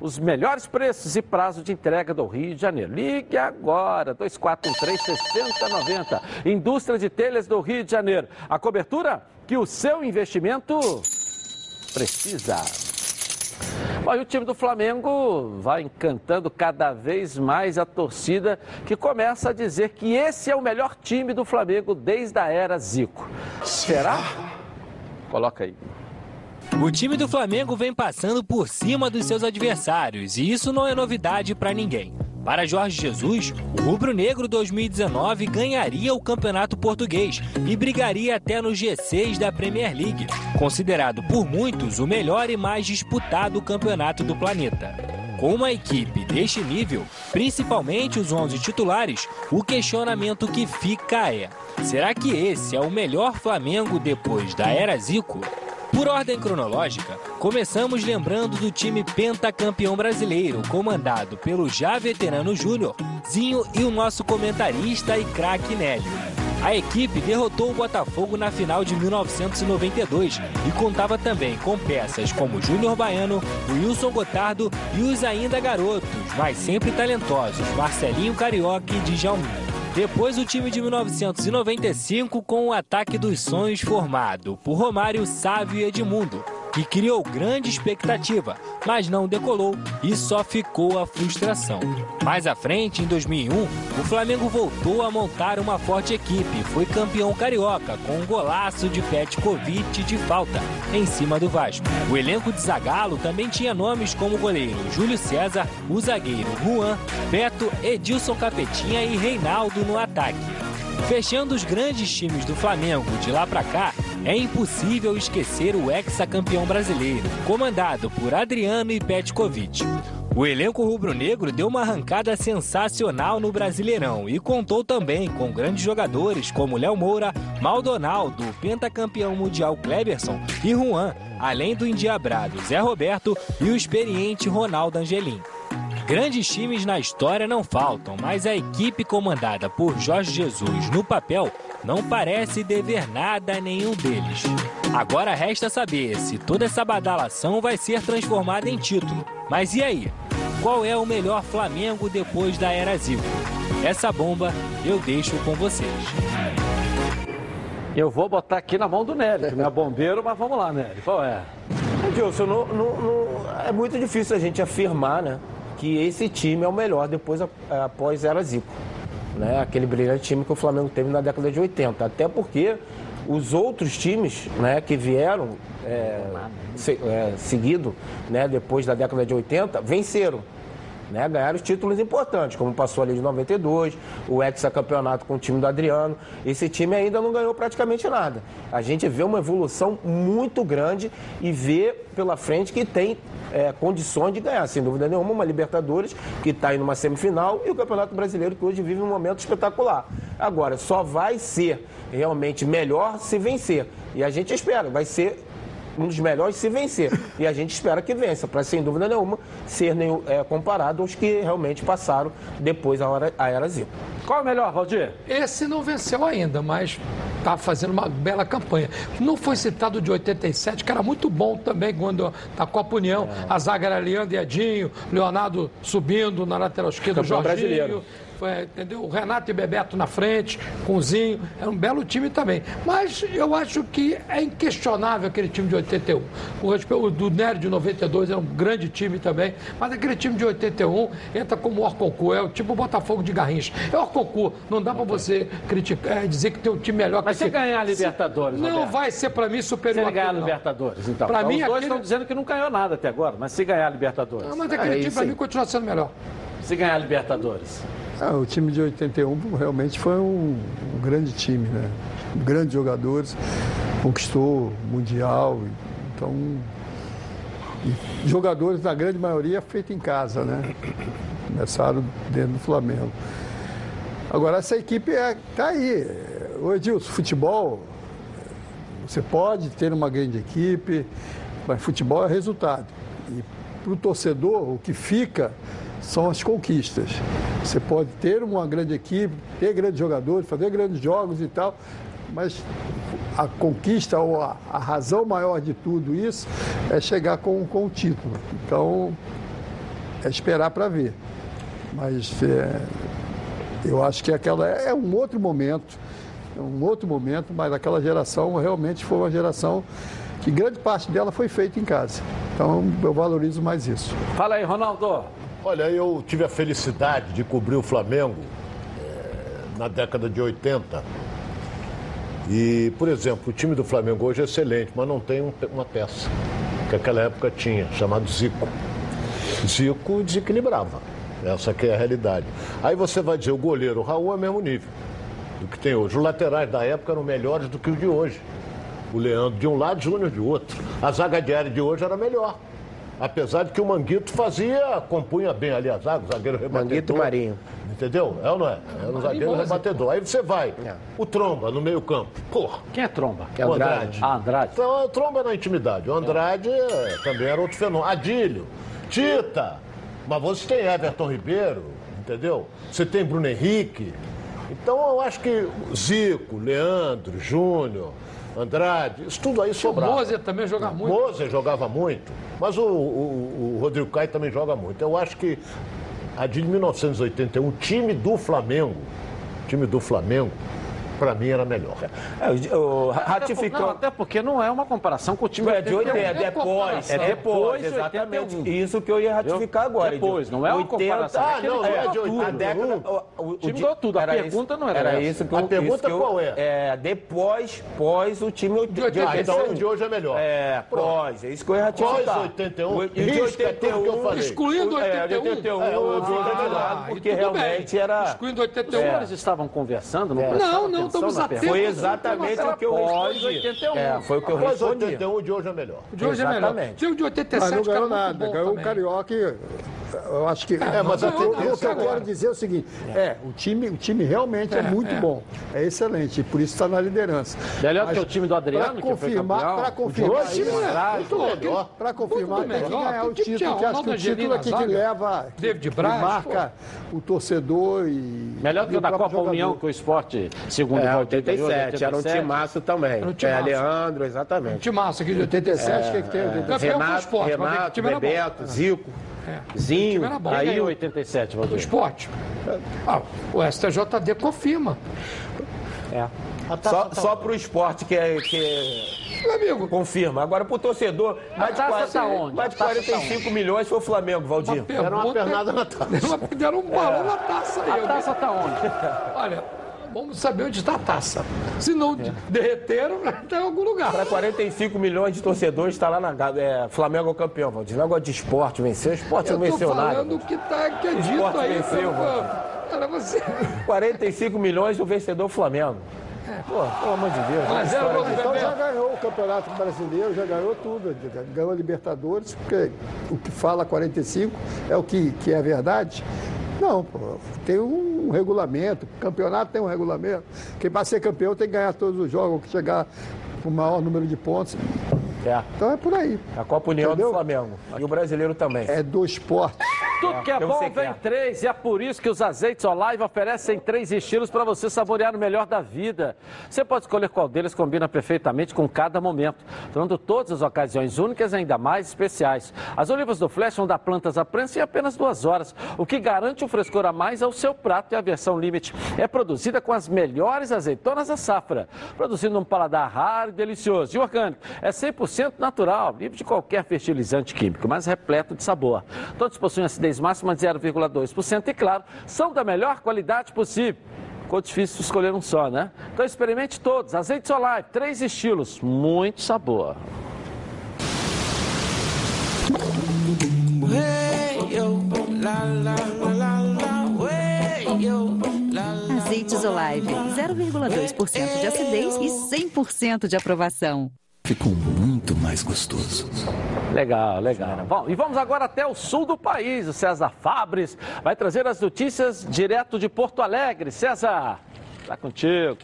os melhores preços e prazo de entrega do Rio de Janeiro. Ligue agora, 2413-6090. Indústria de Telhas do Rio de Janeiro. A cobertura que o seu investimento precisa. Bom, e o time do Flamengo vai encantando cada vez mais a torcida, que começa a dizer que esse é o melhor time do Flamengo desde a era Zico. Será? Coloca aí. O time do Flamengo vem passando por cima dos seus adversários e isso não é novidade para ninguém. Para Jorge Jesus, o rubro-negro 2019 ganharia o Campeonato Português e brigaria até no G6 da Premier League, considerado por muitos o melhor e mais disputado campeonato do planeta. Com uma equipe deste nível, principalmente os 11 titulares, o questionamento que fica é: será que esse é o melhor Flamengo depois da era Zico? Por ordem cronológica, começamos lembrando do time pentacampeão brasileiro, comandado pelo já veterano Júnior, Zinho e o nosso comentarista e craque Nélio. A equipe derrotou o Botafogo na final de 1992 e contava também com peças como Júnior Baiano, Wilson Gotardo e os ainda garotos, mas sempre talentosos, Marcelinho Carioca e Djalminha. Depois o time de 1995 com o ataque dos sonhos formado por Romário, Sávio e Edmundo que criou grande expectativa, mas não decolou e só ficou a frustração. Mais à frente, em 2001, o Flamengo voltou a montar uma forte equipe e foi campeão carioca com um golaço de Petkovic de falta em cima do Vasco. O elenco de Zagallo também tinha nomes como o goleiro Júlio César, o zagueiro Juan, Beto, Edilson Capetinha e Reinaldo no ataque. Fechando os grandes times do Flamengo de lá para cá, é impossível esquecer o ex-campeão brasileiro, comandado por Adriano e Petkovic. O elenco rubro-negro deu uma arrancada sensacional no Brasileirão e contou também com grandes jogadores como Léo Moura, Maldonado, pentacampeão mundial Kleberson e Juan, além do endiabrado Zé Roberto e o experiente Ronaldo Angelim. Grandes times na história não faltam, mas a equipe comandada por Jorge Jesus no papel não parece dever nada a nenhum deles. Agora resta saber se toda essa badalação vai ser transformada em título. Mas e aí? Qual é o melhor Flamengo depois da era Zico? Essa bomba eu deixo com vocês. Eu vou botar aqui na mão do Nery, que não é bombeiro, mas vamos lá, Nery. Qual é? Edilson, não, não, não, é muito difícil a gente afirmar, né? Que esse time é o melhor depois após era Zico. Né? Aquele brilhante time que o Flamengo teve na década de 80. Até porque os outros times né, que vieram é, se, é, seguido né, depois da década de 80 venceram. Né, ganharam os títulos importantes, como passou ali de 92, o hexacampeonato com o time do Adriano. Esse time ainda não ganhou praticamente nada. A gente vê uma evolução muito grande e vê pela frente que tem é, condições de ganhar, sem dúvida nenhuma, uma Libertadores que está aí numa semifinal e o Campeonato Brasileiro que hoje vive um momento espetacular. Agora, só vai ser realmente melhor se vencer. E a gente espera, vai ser um dos melhores se vencer. E a gente espera que vença, para sem dúvida nenhuma ser é, comparado aos que realmente passaram depois a, hora, a era Zico. Qual é o melhor, Valdir? Esse não venceu ainda, mas está fazendo uma bela campanha. Não foi citado de 87, que era muito bom também quando da Copa União. É. A zaga era Leandro e Edinho, Leonardo subindo na lateral esquerda, Jorginho. brasileiro foi, entendeu? O Renato e Bebeto na frente, com o Zinho, era um belo time também. Mas eu acho que é inquestionável aquele time de 81. O, do Nery de 92 era um grande time também, mas aquele time de 81 entra como o Orconcu, é o tipo o Botafogo de Garrincha. É o Orconcu, não dá pra você criticar, é, dizer que tem um time melhor Mas que se esse. ganhar a Se- Libertadores, Não Roberto? vai ser pra mim Se superior ele ganhar a. Libertadores, então. Pra Então, mim, os dois aquele- estão dizendo que não ganhou nada até agora, mas se ganhar a Libertadores. Não, mas aquele time pra mim continua sendo melhor. Se ganhar a Libertadores. Ah, o time de 81 realmente foi um, um grande time, né? Grandes jogadores, conquistou Mundial. Então, e jogadores, na grande maioria, feito em casa, né? Começaram dentro do Flamengo. Agora, essa equipe está tá aí. O Edilson, futebol, você pode ter uma grande equipe, mas futebol é resultado. E para o torcedor, o que fica são as conquistas. Você pode ter uma grande equipe, ter grandes jogadores, fazer grandes jogos e tal, mas a conquista ou a, a razão maior de tudo isso é chegar com, com o título. Então, é esperar para ver. Mas é, eu acho que aquela é um outro momento, é um outro momento, mas aquela geração realmente foi uma geração que grande parte dela foi feita em casa. Então eu valorizo mais isso. Fala aí, Ronaldo. Olha, eu tive a felicidade de cobrir o Flamengo eh, na década de 80. E, por exemplo, o time do Flamengo hoje é excelente, mas não tem um- uma peça que naquela época tinha, chamado Zico. Zico desequilibrava. Essa que é a realidade. Aí você vai dizer, o goleiro o Raul é o mesmo nível do que tem hoje. Os laterais da época eram melhores do que os de hoje. O Leandro de um lado, o Júnior de outro. A zaga diária de hoje era melhor. Apesar de que o Manguito fazia, compunha bem ali a zaga, o zagueiro rebatedor. Manguito e Marinho. Entendeu? É ou não é? Era um zagueiro rebatedor. Aí você vai, o Tromba no meio campo. Porra. Quem é Tromba? Que é o Andrade. Ah, Andrade. Então, o Tromba na intimidade. O Andrade eh, também era outro fenômeno. Adílio, Tita. Mas você tem Everton Ribeiro, entendeu? Você tem Bruno Henrique. Então eu acho que Zico, Leandro, Júnior, Andrade, isso tudo aí O sobrava. Mozer também joga muito. Mozer jogava muito, mas o, o- o Rodrigo Caio também joga muito. Eu acho que a de 1981, o time do Flamengo, o time do Flamengo, para mim era melhor. ratificando- Não, até porque não é uma comparação com o time É de 80, é depois. comparação. É depois, de exatamente. 81. Isso que eu ia ratificar Entendeu? agora. Depois, não é uma 80, comparação. Ah, não, é de tudo. 80. A década, o, o, O time ganhou tudo. A pergunta não era Era essa. isso que A eu, pergunta isso que eu- qual é? É, depois, pós o time 80. Ah, então o de hoje é melhor. É, pós. É isso que eu ia ratificar. Pós 81, O- o de risca tudo que eu falei. Excluindo É, o de 81. 81, É, o eu de hoje é melhor. Ah, porque e tudo realmente era... Excluindo Os 81. senhores estavam conversando, não É. Não, estamos atentos. Foi exatamente o que eu respondi. 81. É, foi o que eu respondi. 81, o de hoje é melhor. O de hoje é melhor. O de 87, Mas não ganhou muito nada, ganhou o também. Carioca e eu acho que. É, mas o, que eu- tendência o que eu agora- quero dizer é o seguinte: é, o time, o time realmente é, muito bom, é excelente, e por isso está na liderança. Melhor do Mas que o time do Adriano, Pra confirmar, para O confirmar, isso, né? muito melhor. Para confirmar, Muito tem que melhor. ganhar o time título, que acho que o título aqui que leva, David que Braz, marca o torcedor e. Melhor do que o da Copa União, que o esporte, segundo É, o Valdir ganhou, 87, era um 87. timaço também. Era um É. Leandro, Um exatamente. time massa aqui de 87. 87, o que, que tem? 87? Campeão com o Renato, Renato time. Bebeto, Zico, É. Zinho. O time era bom. Quem Aí o 87, O Valdir? esporte. Ah, o STJD confirma. É. Só, só pro esporte que é. Que Meu amigo, confirma. Agora pro torcedor, mais de, taça 40, tá onde? mais de A taça 45 milhões foi o Flamengo, Valdir. Era uma pernada na taça. Deram, deram um balão na taça aí. A taça tá onde? Olha, vamos saber onde está a taça. Se não de- derreteram, está em algum lugar. Para 45 milhões de torcedores, está lá na. É, Flamengo é campeão, Valdir. Negócio de esporte, venceu. Esporte Eu não tô venceu nada. falando o que, tá, que é dito Esporte aí. venceu, pelo- você... 45 milhões o vencedor Flamengo. Pô, pelo amor de Deus. Mas era o Então já ganhou o Campeonato Brasileiro, já ganhou tudo, ganhou a Libertadores, porque o que fala 45 é o que, que é verdade. Não, pô, tem um regulamento, campeonato tem um regulamento. Quem para ser campeão tem que ganhar todos os jogos, chegar o maior número de pontos. É. Então é por aí. A Copa União Entendeu? do Flamengo. E o brasileiro também. É do esporte. Tudo que é bom vem é. três e é por isso que os azeites Olive oferecem três estilos para você saborear o melhor da vida. Você pode escolher qual deles combina perfeitamente com cada momento, tornando todas as ocasiões únicas e ainda mais especiais. As olivas do Flash vão dar plantas à prensa em apenas duas horas, o que garante um frescor a mais ao seu prato e a versão Limite é produzida com as melhores azeitonas da safra, produzindo um paladar raro e delicioso. E orgânico, é 100% natural, livre de qualquer fertilizante químico, mas repleto de sabor. Todos possuem acidez máxima de 0,2% e, claro, são da melhor qualidade possível. Ficou difícil escolher um só, né? Então experimente todos. Azeite Solar, três estilos, muito sabor. Azeites Olive, 0,2% de acidez e 100% de aprovação. Ficou muito mais gostoso. Legal, legal. Bom, e vamos agora até o sul do país. O César Fabres vai trazer as notícias direto de Porto Alegre. César, tá contigo.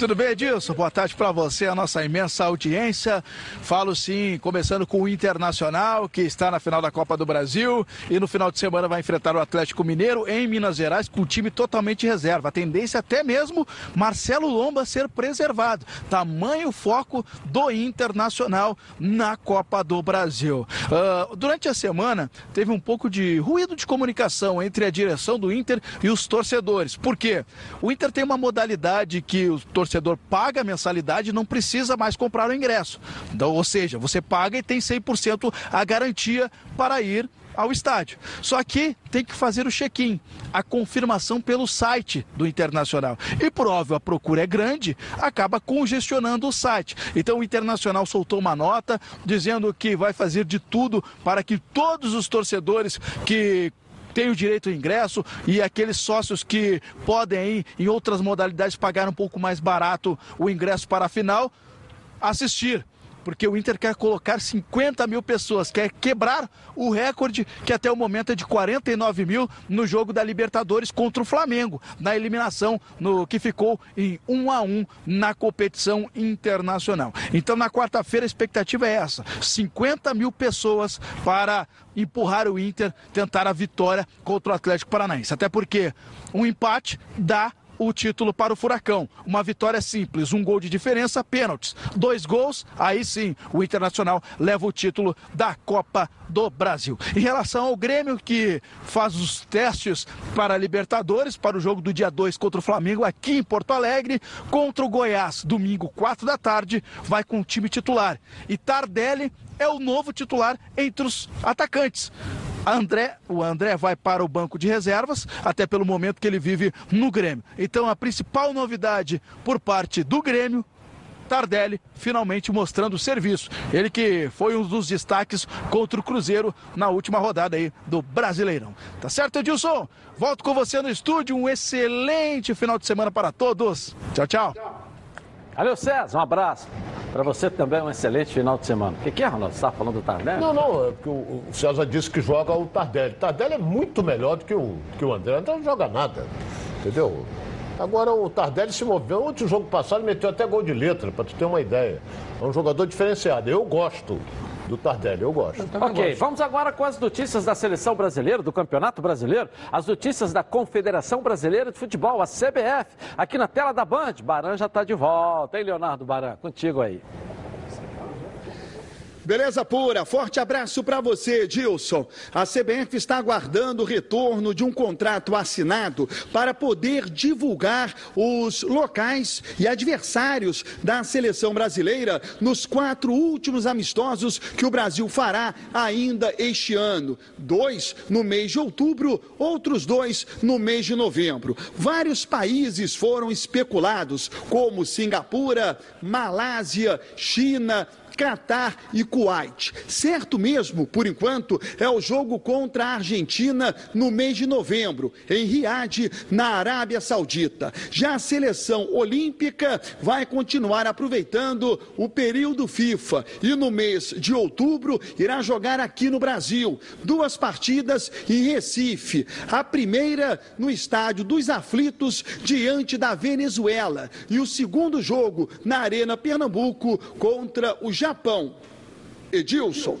Tudo bem, Edilson? Boa tarde para você, a nossa imensa audiência. Falo sim, começando com o Internacional, que está na final da Copa do Brasil e no final de semana vai enfrentar o Atlético Mineiro em Minas Gerais com o time totalmente reserva. A tendência até mesmo Marcelo Lomba ser preservado. Tamanho foco do Internacional na Copa do Brasil. Ah, durante a semana teve um pouco de ruído de comunicação entre a direção do Inter e os torcedores. Por quê? O Inter tem uma modalidade que o torcedor paga a mensalidade e não precisa mais comprar o ingresso. Então, ou seja, você paga e tem 100% a garantia para ir ao estádio. Só que tem que fazer o check-in, a confirmação pelo site do Internacional. E por óbvio, a procura é grande, acaba congestionando o site. Então o Internacional soltou uma nota dizendo que vai fazer de tudo para que todos os torcedores que tem o direito ao ingresso e aqueles sócios que podem ir em outras modalidades pagar um pouco mais barato o ingresso para a final, assistir. Porque o Inter quer colocar 50 mil pessoas, quer quebrar o recorde que até o momento é de 49 mil no jogo da Libertadores contra o Flamengo, na eliminação no que ficou em 1 a 1 na competição internacional. Então na quarta-feira a expectativa é essa: 50 mil pessoas para empurrar o Inter, tentar a vitória contra o Atlético Paranaense. Até porque um empate dá o título para o Furacão. Uma vitória simples, um gol de diferença, pênaltis. Dois gols, aí sim o Internacional leva o título da Copa do Brasil. Em relação ao Grêmio, que faz os testes para a Libertadores, para o jogo do dia 2 contra o Flamengo aqui em Porto Alegre, contra o Goiás, domingo, 4 da tarde, vai com o time titular. E Tardelli é o novo titular entre os atacantes. André, o André vai para o banco de reservas, até pelo momento que ele vive no Grêmio. Então a principal novidade por parte do Grêmio, Tardelli finalmente mostrando serviço. Ele que foi um dos destaques contra o Cruzeiro na última rodada aí do Brasileirão. Tá certo, Edilson? Volto com você no estúdio. Um excelente final de semana para todos. Tchau, tchau. Valeu, César, um abraço. Para você também um excelente final de semana. O que, que é, Ronaldo? Você estava falando do Tardelli? Não, não, é porque o o César disse que joga o Tardelli. Tardelli é muito melhor do que o, que o André. O André não joga nada, entendeu? Agora o Tardelli se moveu. Ontem, o jogo passado, meteu até gol de letra, para tu ter uma ideia. É um jogador diferenciado. Eu gosto do Tardelli, eu gosto. Ok, vamos agora com as notícias da seleção brasileira, do Campeonato Brasileiro, as notícias da Confederação Brasileira de Futebol, a CBF, aqui na tela da Band. Baran já está de volta, hein, Leonardo Baran? Contigo aí. Beleza pura, forte abraço para você, Dilson. A CBF está aguardando o retorno de um contrato assinado para poder divulgar os locais e adversários da seleção brasileira nos quatro últimos amistosos que o Brasil fará ainda este ano. Dois no mês de outubro, outros dois no mês de novembro. Vários países foram especulados, como Singapura, Malásia, China, Catar e Kuwait. Certo mesmo, por enquanto, é o jogo contra a Argentina no mês de novembro, em Riad, na Arábia Saudita. Já a seleção olímpica vai continuar aproveitando o período FIFA e no mês de outubro irá jogar aqui no Brasil duas partidas em Recife. A primeira no estádio dos Aflitos diante da Venezuela e o segundo jogo na Arena Pernambuco contra o Japão. Edilson.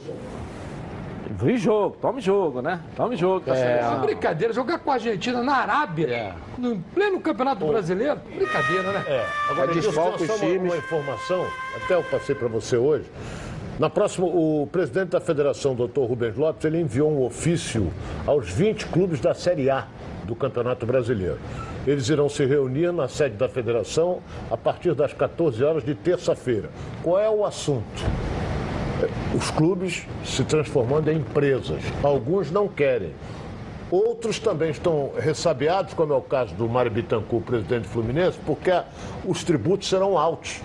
Vi jogo, tome jogo, né? Tome jogo. a É uma brincadeira. Jogar com a Argentina na Arábia, no pleno Campeonato Brasileiro, brincadeira, né? É. Agora, Edilson, só uma, uma informação, até eu passei para você hoje. Na próxima, o presidente da federação, doutor Rubens Lopes, ele enviou um ofício aos 20 clubes da Série A do Campeonato Brasileiro. Eles irão se reunir na sede da federação a partir das 14 horas de terça-feira. Qual é o assunto? É, Os clubes se transformando em empresas. Alguns não querem. Outros também estão ressabiados, como é o caso do Mário Bittencourt, presidente fluminense, porque os tributos serão altos.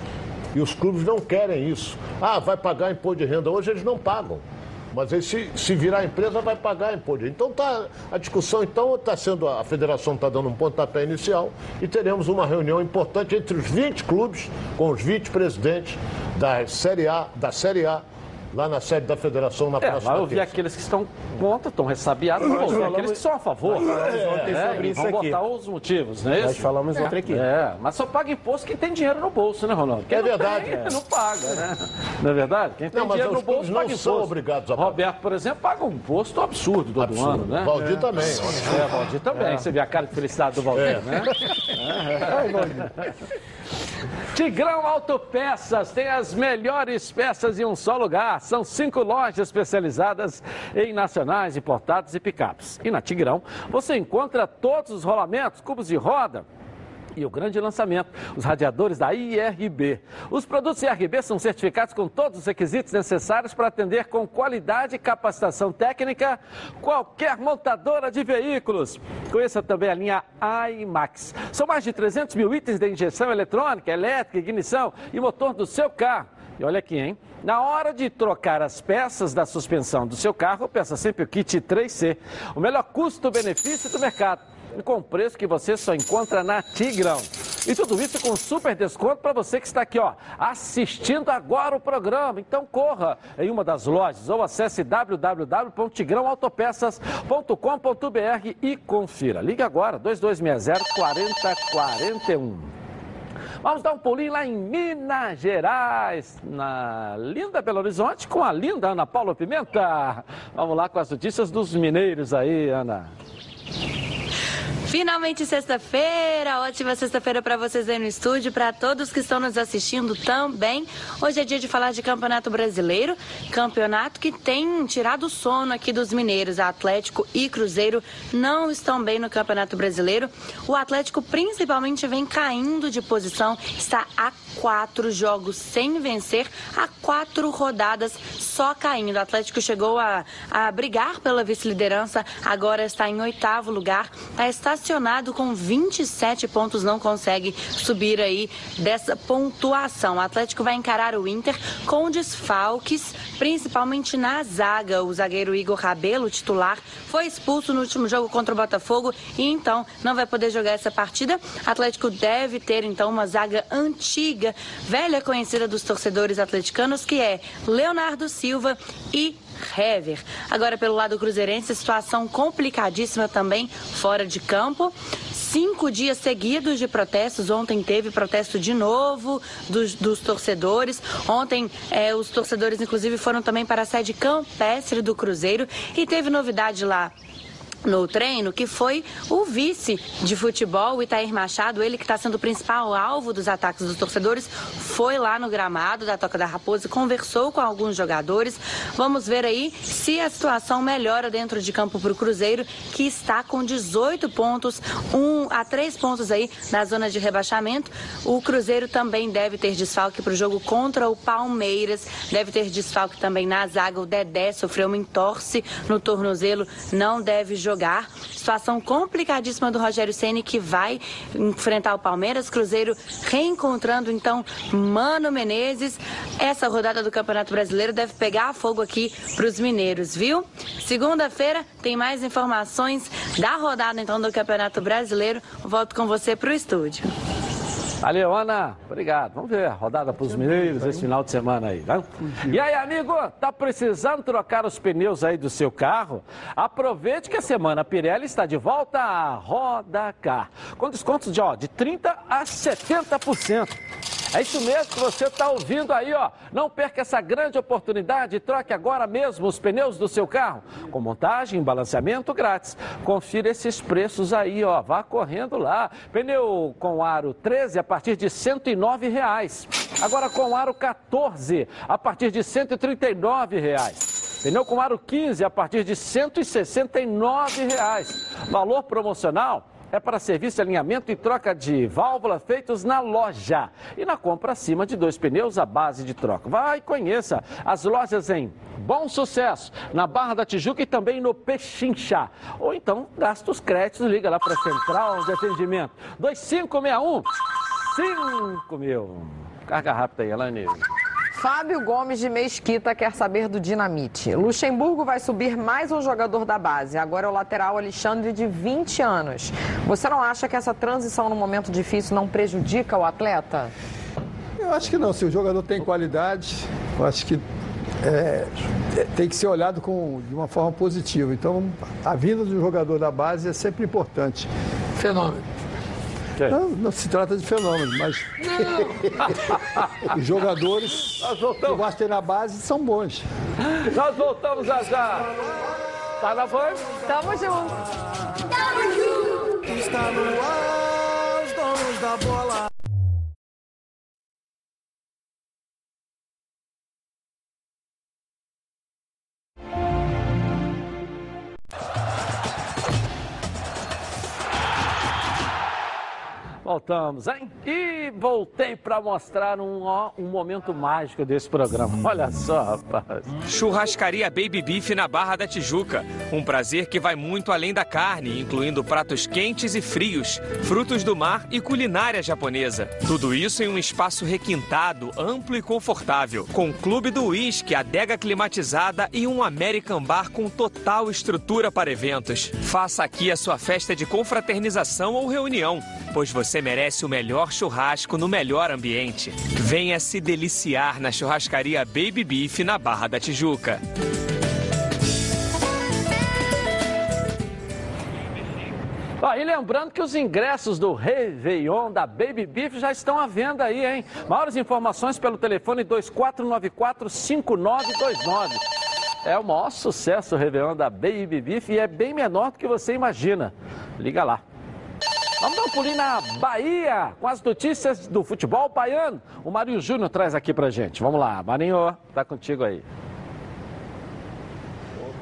E os clubes não querem isso. Ah, vai pagar imposto de renda. Hoje eles não pagam. Mas aí, se, se virar empresa, vai pagar imposto. Então tá, a discussão então está sendo, a federação está dando um pontapé inicial e teremos uma reunião importante entre os 20 clubes, com os 20 presidentes da Série A, da Série A, lá na sede da federação na É, próxima vai ouvir terça. aqueles que estão contra, estão ressabiados, vão Nós ouvir falamos- aqueles que são a favor. Nós É, sobre isso vão aqui. botar os motivos, não é Nós isso? falamos é. ontem aqui. É, mas só paga imposto quem tem dinheiro no bolso, né, Ronaldo? Quem É não verdade. Tem, não paga, né? Não é verdade? Quem tem Não, mas dinheiro no bolso não paga imposto. são obrigados a pagar. Roberto, por exemplo, paga um imposto absurdo todo Absurdo. ano, né? Valdir também. É, Valdir também. É. Você vê a cara de felicidade do Valdir, É. né? Tigrão Autopeças tem as melhores peças em um só lugar. São cinco lojas especializadas em nacionais, importados e picapes. E na Tigrão você encontra todos os rolamentos, cubos de roda. E o grande lançamento, os radiadores da IRB. Os produtos IRB são certificados com todos os requisitos necessários para atender com qualidade e capacitação técnica qualquer montadora de veículos. Conheça também a linha iMax. São mais de 300 mil itens de injeção eletrônica, elétrica, ignição e motor do seu carro. E olha aqui, hein? Na hora de trocar as peças da suspensão do seu carro, peça sempre o kit 3C. O melhor custo-benefício do mercado. Com preço que você só encontra na Tigrão. E tudo isso com super desconto para você que está aqui, ó, assistindo agora o programa. Então corra em uma das lojas ou acesse www.tigrãoautopeças.com.br e confira. Ligue agora, 2260 4041. Vamos dar um pulinho lá em Minas Gerais, na linda Belo Horizonte, com a linda Ana Paula Pimenta. Vamos lá com as notícias dos mineiros aí, Ana. Finalmente sexta-feira, ótima sexta-feira para vocês aí no estúdio, para todos que estão nos assistindo também. Hoje é dia de falar de Campeonato Brasileiro, campeonato que tem tirado o sono aqui dos mineiros. Atlético e Cruzeiro não estão bem no Campeonato Brasileiro. O Atlético principalmente vem caindo de posição, está a quatro jogos sem vencer, a quatro rodadas só caindo. O Atlético chegou a, a brigar pela vice-liderança, agora está em oitavo lugar, está estacionado com 27 pontos, não consegue subir aí dessa pontuação. O Atlético vai encarar o Inter com desfalques, principalmente na zaga. O zagueiro Igor Rabelo, titular, foi expulso no último jogo contra o Botafogo e então não vai poder jogar essa partida. O Atlético deve ter então uma zaga antiga, velha conhecida dos torcedores atleticanos, que é Leonardo Silva e Hever. Agora, pelo lado cruzeirense, situação complicadíssima também fora de campo. Cinco dias seguidos de protestos. Ontem teve protesto de novo dos, dos torcedores. Ontem, eh, os torcedores, inclusive, foram também para a sede campestre do Cruzeiro. E teve novidade lá no treino, que foi o vice de futebol, o Itair Machado, ele que está sendo o principal alvo dos ataques dos torcedores, foi lá no gramado da Toca da Raposa, conversou com alguns jogadores. Vamos ver aí se a situação melhora dentro de campo para o Cruzeiro, que está com 18 pontos, um a três pontos aí na zona de rebaixamento. O Cruzeiro também deve ter desfalque para o jogo contra o Palmeiras, deve ter desfalque também na zaga. O Dedé sofreu uma entorse no tornozelo, não deve jogar. Situação complicadíssima do Rogério Ceni que vai enfrentar o Palmeiras. Cruzeiro reencontrando então Mano Menezes. Essa rodada do Campeonato Brasileiro deve pegar fogo aqui para os mineiros, viu? Segunda-feira tem mais informações da rodada então do Campeonato Brasileiro. Volto com você para o estúdio. Valeu, Ana. Obrigado. Vamos ver a rodada para os mineiros esse final de semana aí, né? E aí, amigo, tá precisando trocar os pneus aí do seu carro? Aproveite que a semana Pirelli está de volta à Roda Car, com descontos de, ó, de 30% a 70%. É isso mesmo que você está ouvindo aí, ó. Não perca essa grande oportunidade e troque agora mesmo os pneus do seu carro. Com montagem e balanceamento grátis. Confira esses preços aí, ó. Vá correndo lá. Pneu com aro 13 a partir de 109 reais. Agora com aro 14 a partir de 139 reais. Pneu com aro 15 a partir de 169 reais. Valor promocional é para serviço de alinhamento e troca de válvula feitos na loja. E na compra acima de dois pneus, a base de troca. Vai, conheça as lojas em Bom Sucesso, na Barra da Tijuca e também no Pechinchá. Ou então, gasta os créditos, liga lá para a Central de Atendimento. 2561 5 mil. Carga rápida aí, Elaine. Fábio Gomes de Mesquita quer saber do Dinamite. Luxemburgo vai subir mais um jogador da base. Agora é o lateral Alexandre, de 20 anos. Você não acha que essa transição num momento difícil não prejudica o atleta? Eu acho que não. Se o jogador tem qualidade, eu acho que é, tem que ser olhado com, de uma forma positiva. Então, a vinda do jogador da base é sempre importante. Fenômeno. Não, não se trata de fenômeno, mas os jogadores que gostam na base são bons. Nós voltamos já já. Tá na voz? Tamo junto. Tamo junto. Está no ar, os donos da bola. Voltamos, hein? E voltei para mostrar um, ó, um momento mágico desse programa. Olha só, rapaz. Churrascaria Baby Beef na Barra da Tijuca. Um prazer que vai muito além da carne, incluindo pratos quentes e frios, frutos do mar e culinária japonesa. Tudo isso em um espaço requintado, amplo e confortável, com clube do uísque, adega climatizada e um American Bar com total estrutura para eventos. Faça aqui a sua festa de confraternização ou reunião, pois você merece o melhor churrasco no melhor ambiente. Venha se deliciar na churrascaria Baby Beef na Barra da Tijuca. Ó, e lembrando que os ingressos do Réveillon da Baby Beef já estão à venda aí, hein? Maiores informações pelo telefone 2494-5929. É o maior sucesso o Réveillon da Baby Beef e é bem menor do que você imagina. Liga lá. Vamos dar um pulinho na Bahia com as notícias do futebol baiano. O Marinho Júnior traz aqui pra gente. Vamos lá, Marinho, tá contigo aí.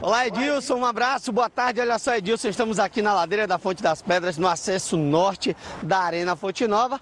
Olá, Edilson, um abraço, boa tarde. Olha só, Edilson, estamos aqui na ladeira da Fonte das Pedras, no acesso norte da Arena Fonte Nova,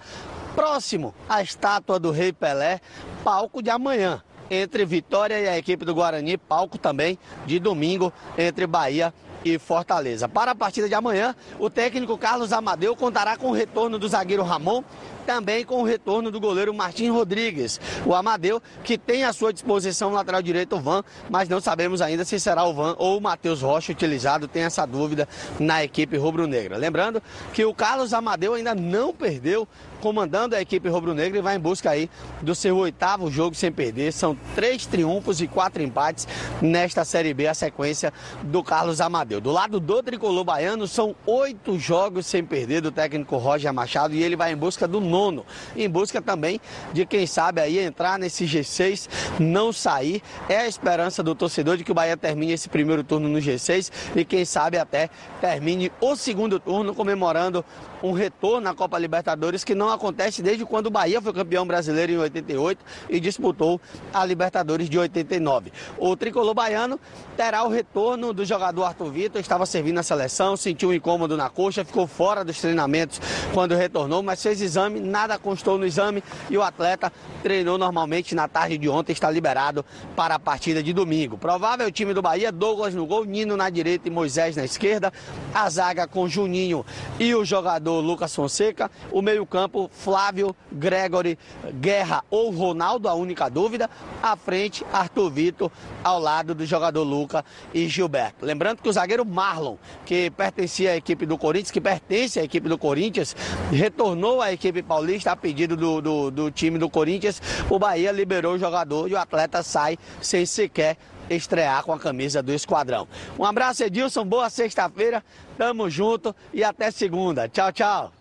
próximo à estátua do Rei Pelé, palco de amanhã. Entre Vitória e a equipe do Guarani, palco também de domingo entre Bahia e Fortaleza. Para a partida de amanhã, o técnico Carlos Amadeu contará com o retorno do zagueiro Ramon também com o retorno do goleiro Martim Rodrigues. O Amadeu, que tem à sua disposição lateral direito o Van, mas não sabemos ainda se será o Van ou o Matheus Rocha utilizado, tem essa dúvida na equipe rubro-negra. Lembrando que o Carlos Amadeu ainda não perdeu comandando a equipe rubro-negra e vai em busca aí do seu oitavo jogo sem perder. São três triunfos e quatro empates nesta Série B, a sequência do Carlos Amadeu. Do lado do tricolor baiano, são oito jogos sem perder do técnico Roger Machado e ele vai em busca do nono, em busca também de quem sabe aí entrar nesse G6, não sair. É a esperança do torcedor de que o Bahia termine esse primeiro turno no G6 e quem sabe até termine o segundo turno comemorando um retorno na Copa Libertadores que não acontece desde quando o Bahia foi campeão brasileiro em 88 e disputou a Libertadores de 89. O tricolor baiano terá o retorno do jogador Arthur Vitor, estava servindo a seleção, sentiu um incômodo na coxa, ficou fora dos treinamentos quando retornou, mas fez exame, nada constou no exame e o atleta treinou normalmente na tarde de ontem, está liberado para a partida de domingo. Provável time do Bahia, Douglas no gol, Nino na direita e Moisés na esquerda, a zaga com Juninho e o jogador Lucas Fonseca, o meio-campo Flávio, Gregory, Guerra ou Ronaldo, a única dúvida, à frente Arthur Vitor, ao lado do jogador Luca e Gilberto. Lembrando que o zagueiro Marlon, que pertencia à equipe do Corinthians, que pertence à equipe do Corinthians, retornou à equipe paulista a pedido do, do, do time do Corinthians. O Bahia liberou o jogador e o atleta sai sem sequer estrear com a camisa do esquadrão. Um abraço, Edilson. Boa sexta-feira. Tamo junto e até segunda. Tchau, tchau.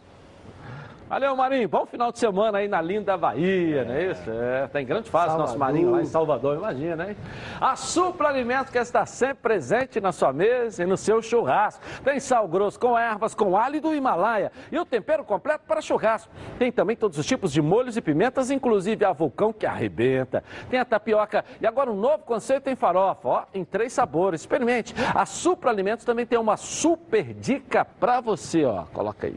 Valeu, Marinho. Bom final de semana aí na linda Bahia, não é isso? É, tá em grande fase nosso Marinho lá em Salvador, imagina, hein? A Supla Alimentos quer estar sempre presente na sua mesa e no seu churrasco. Tem sal grosso com ervas, com alho do Himalaia e o tempero completo para churrasco. Tem também todos os tipos de molhos e pimentas, inclusive a vulcão que arrebenta. Tem a tapioca e agora um novo conceito em farofa, ó, em três sabores. Experimente. A Supla Alimentos também tem uma super dica para você, ó. Coloca aí.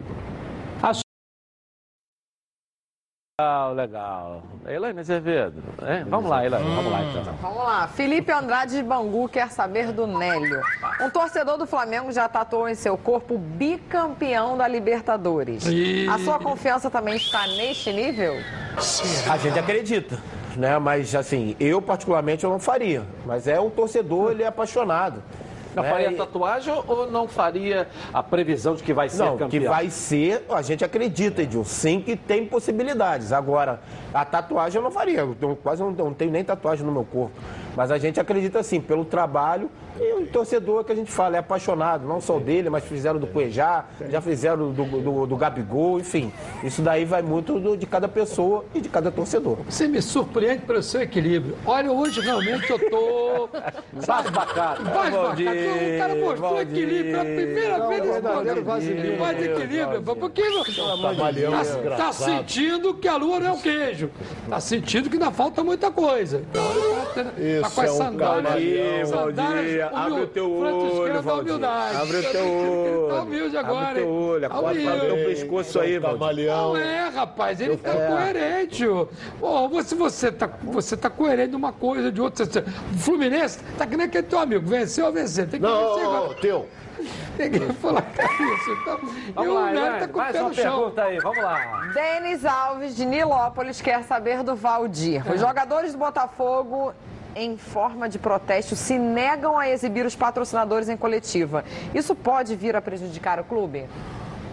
Legal, legal. Elaine Azevedo. hein? Vamos lá, Elaine, vamos lá então. Vamos lá. Felipe Andrade de Bangu quer saber do Nélio. Um torcedor do Flamengo já tatuou em seu corpo bicampeão da Libertadores. A sua confiança também está neste nível? A gente acredita, né? Mas assim, eu particularmente eu não faria. Mas é um torcedor, ele é apaixonado. Não né? faria E- tatuagem ou não faria a previsão de que vai ser Não, campeão? que vai ser, a gente acredita, Edil, sim que tem possibilidades. Agora, a tatuagem eu não faria, eu quase não, não tenho nem tatuagem no meu corpo. Mas a gente acredita sim, pelo trabalho e o torcedor que a gente fala, é apaixonado, não só dele, mas fizeram do Cuejá, já fizeram do, do, do Gabigol, enfim. Isso daí vai muito do- de cada pessoa e de cada torcedor. Você me surpreende pelo seu equilíbrio. Olha, hoje realmente eu tô. Basbacado. Basbacado. O cara mostrou equilíbrio pela primeira Valdir, vez nesse. Mais equilíbrio. Porque amor de tá, tá sentindo que a lua não é o queijo. Tá sentindo que ainda falta muita coisa. Então, tá, tá Isso com as é um sandálias Valdir. Abre o teu franciscana olho, Valdir. humildade. Abre o teu Ele Tá olho. humilde Abre agora. o teu olho. Tá Acorda pra ver o pescoço aí, Valdir. Não é, rapaz, ele tá É. coerente. Pô, você, você, tá, você tá coerente de uma coisa, de outra. O Fluminense tá que nem aquele teu amigo, venceu ou vencer. Tem que Não, vencer agora. teu. Tem que falar que é isso. Então, Vamos e o lá, tá com o mais pé uma no chão. pergunta aí, vamos lá. Denis Alves, de Nilópolis, quer saber do Valdir. Os jogadores do Botafogo, em forma de protesto, se negam a exibir os patrocinadores em coletiva. Isso pode vir a prejudicar o clube?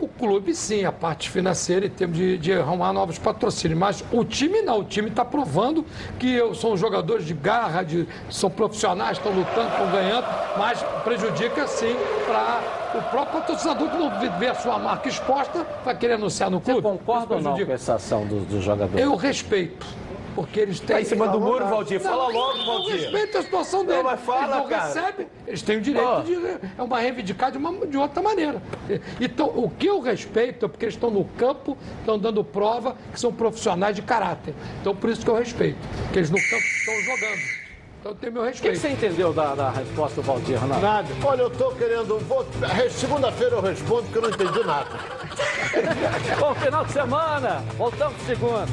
O clube, sim, a parte financeira em termos de, de arrumar novos patrocínios. Mas o time não. O time está provando que eu- são jogadores de garra, de, são profissionais, estão lutando, estão ganhando, mas prejudica, sim, para o próprio patrocinador que não vê- a sua marca exposta, vai querer anunciar no clube. Concorda ou não com essa ação dos do jogadores? Eu respeito. Porque eles têm. Tá em cima do muro, Valdir. Fala Não, logo, Eu Valdir. respeito a situação deles. mas fala, eles não cara. recebem, eles têm o direito Ó. de. É uma reivindicar de, uma, de outra maneira. Então, o que eu respeito é porque eles estão no campo, estão dando prova que são profissionais de caráter. Então, por isso que eu respeito. Porque eles no campo estão jogando. Então, tem meu O que, respeito. que você entendeu da, da resposta do Valdir, Renato? Nada. Olha, eu tô querendo. vou- Segunda-feira eu respondo porque eu não entendi nada. Bom final de semana. Voltamos segunda.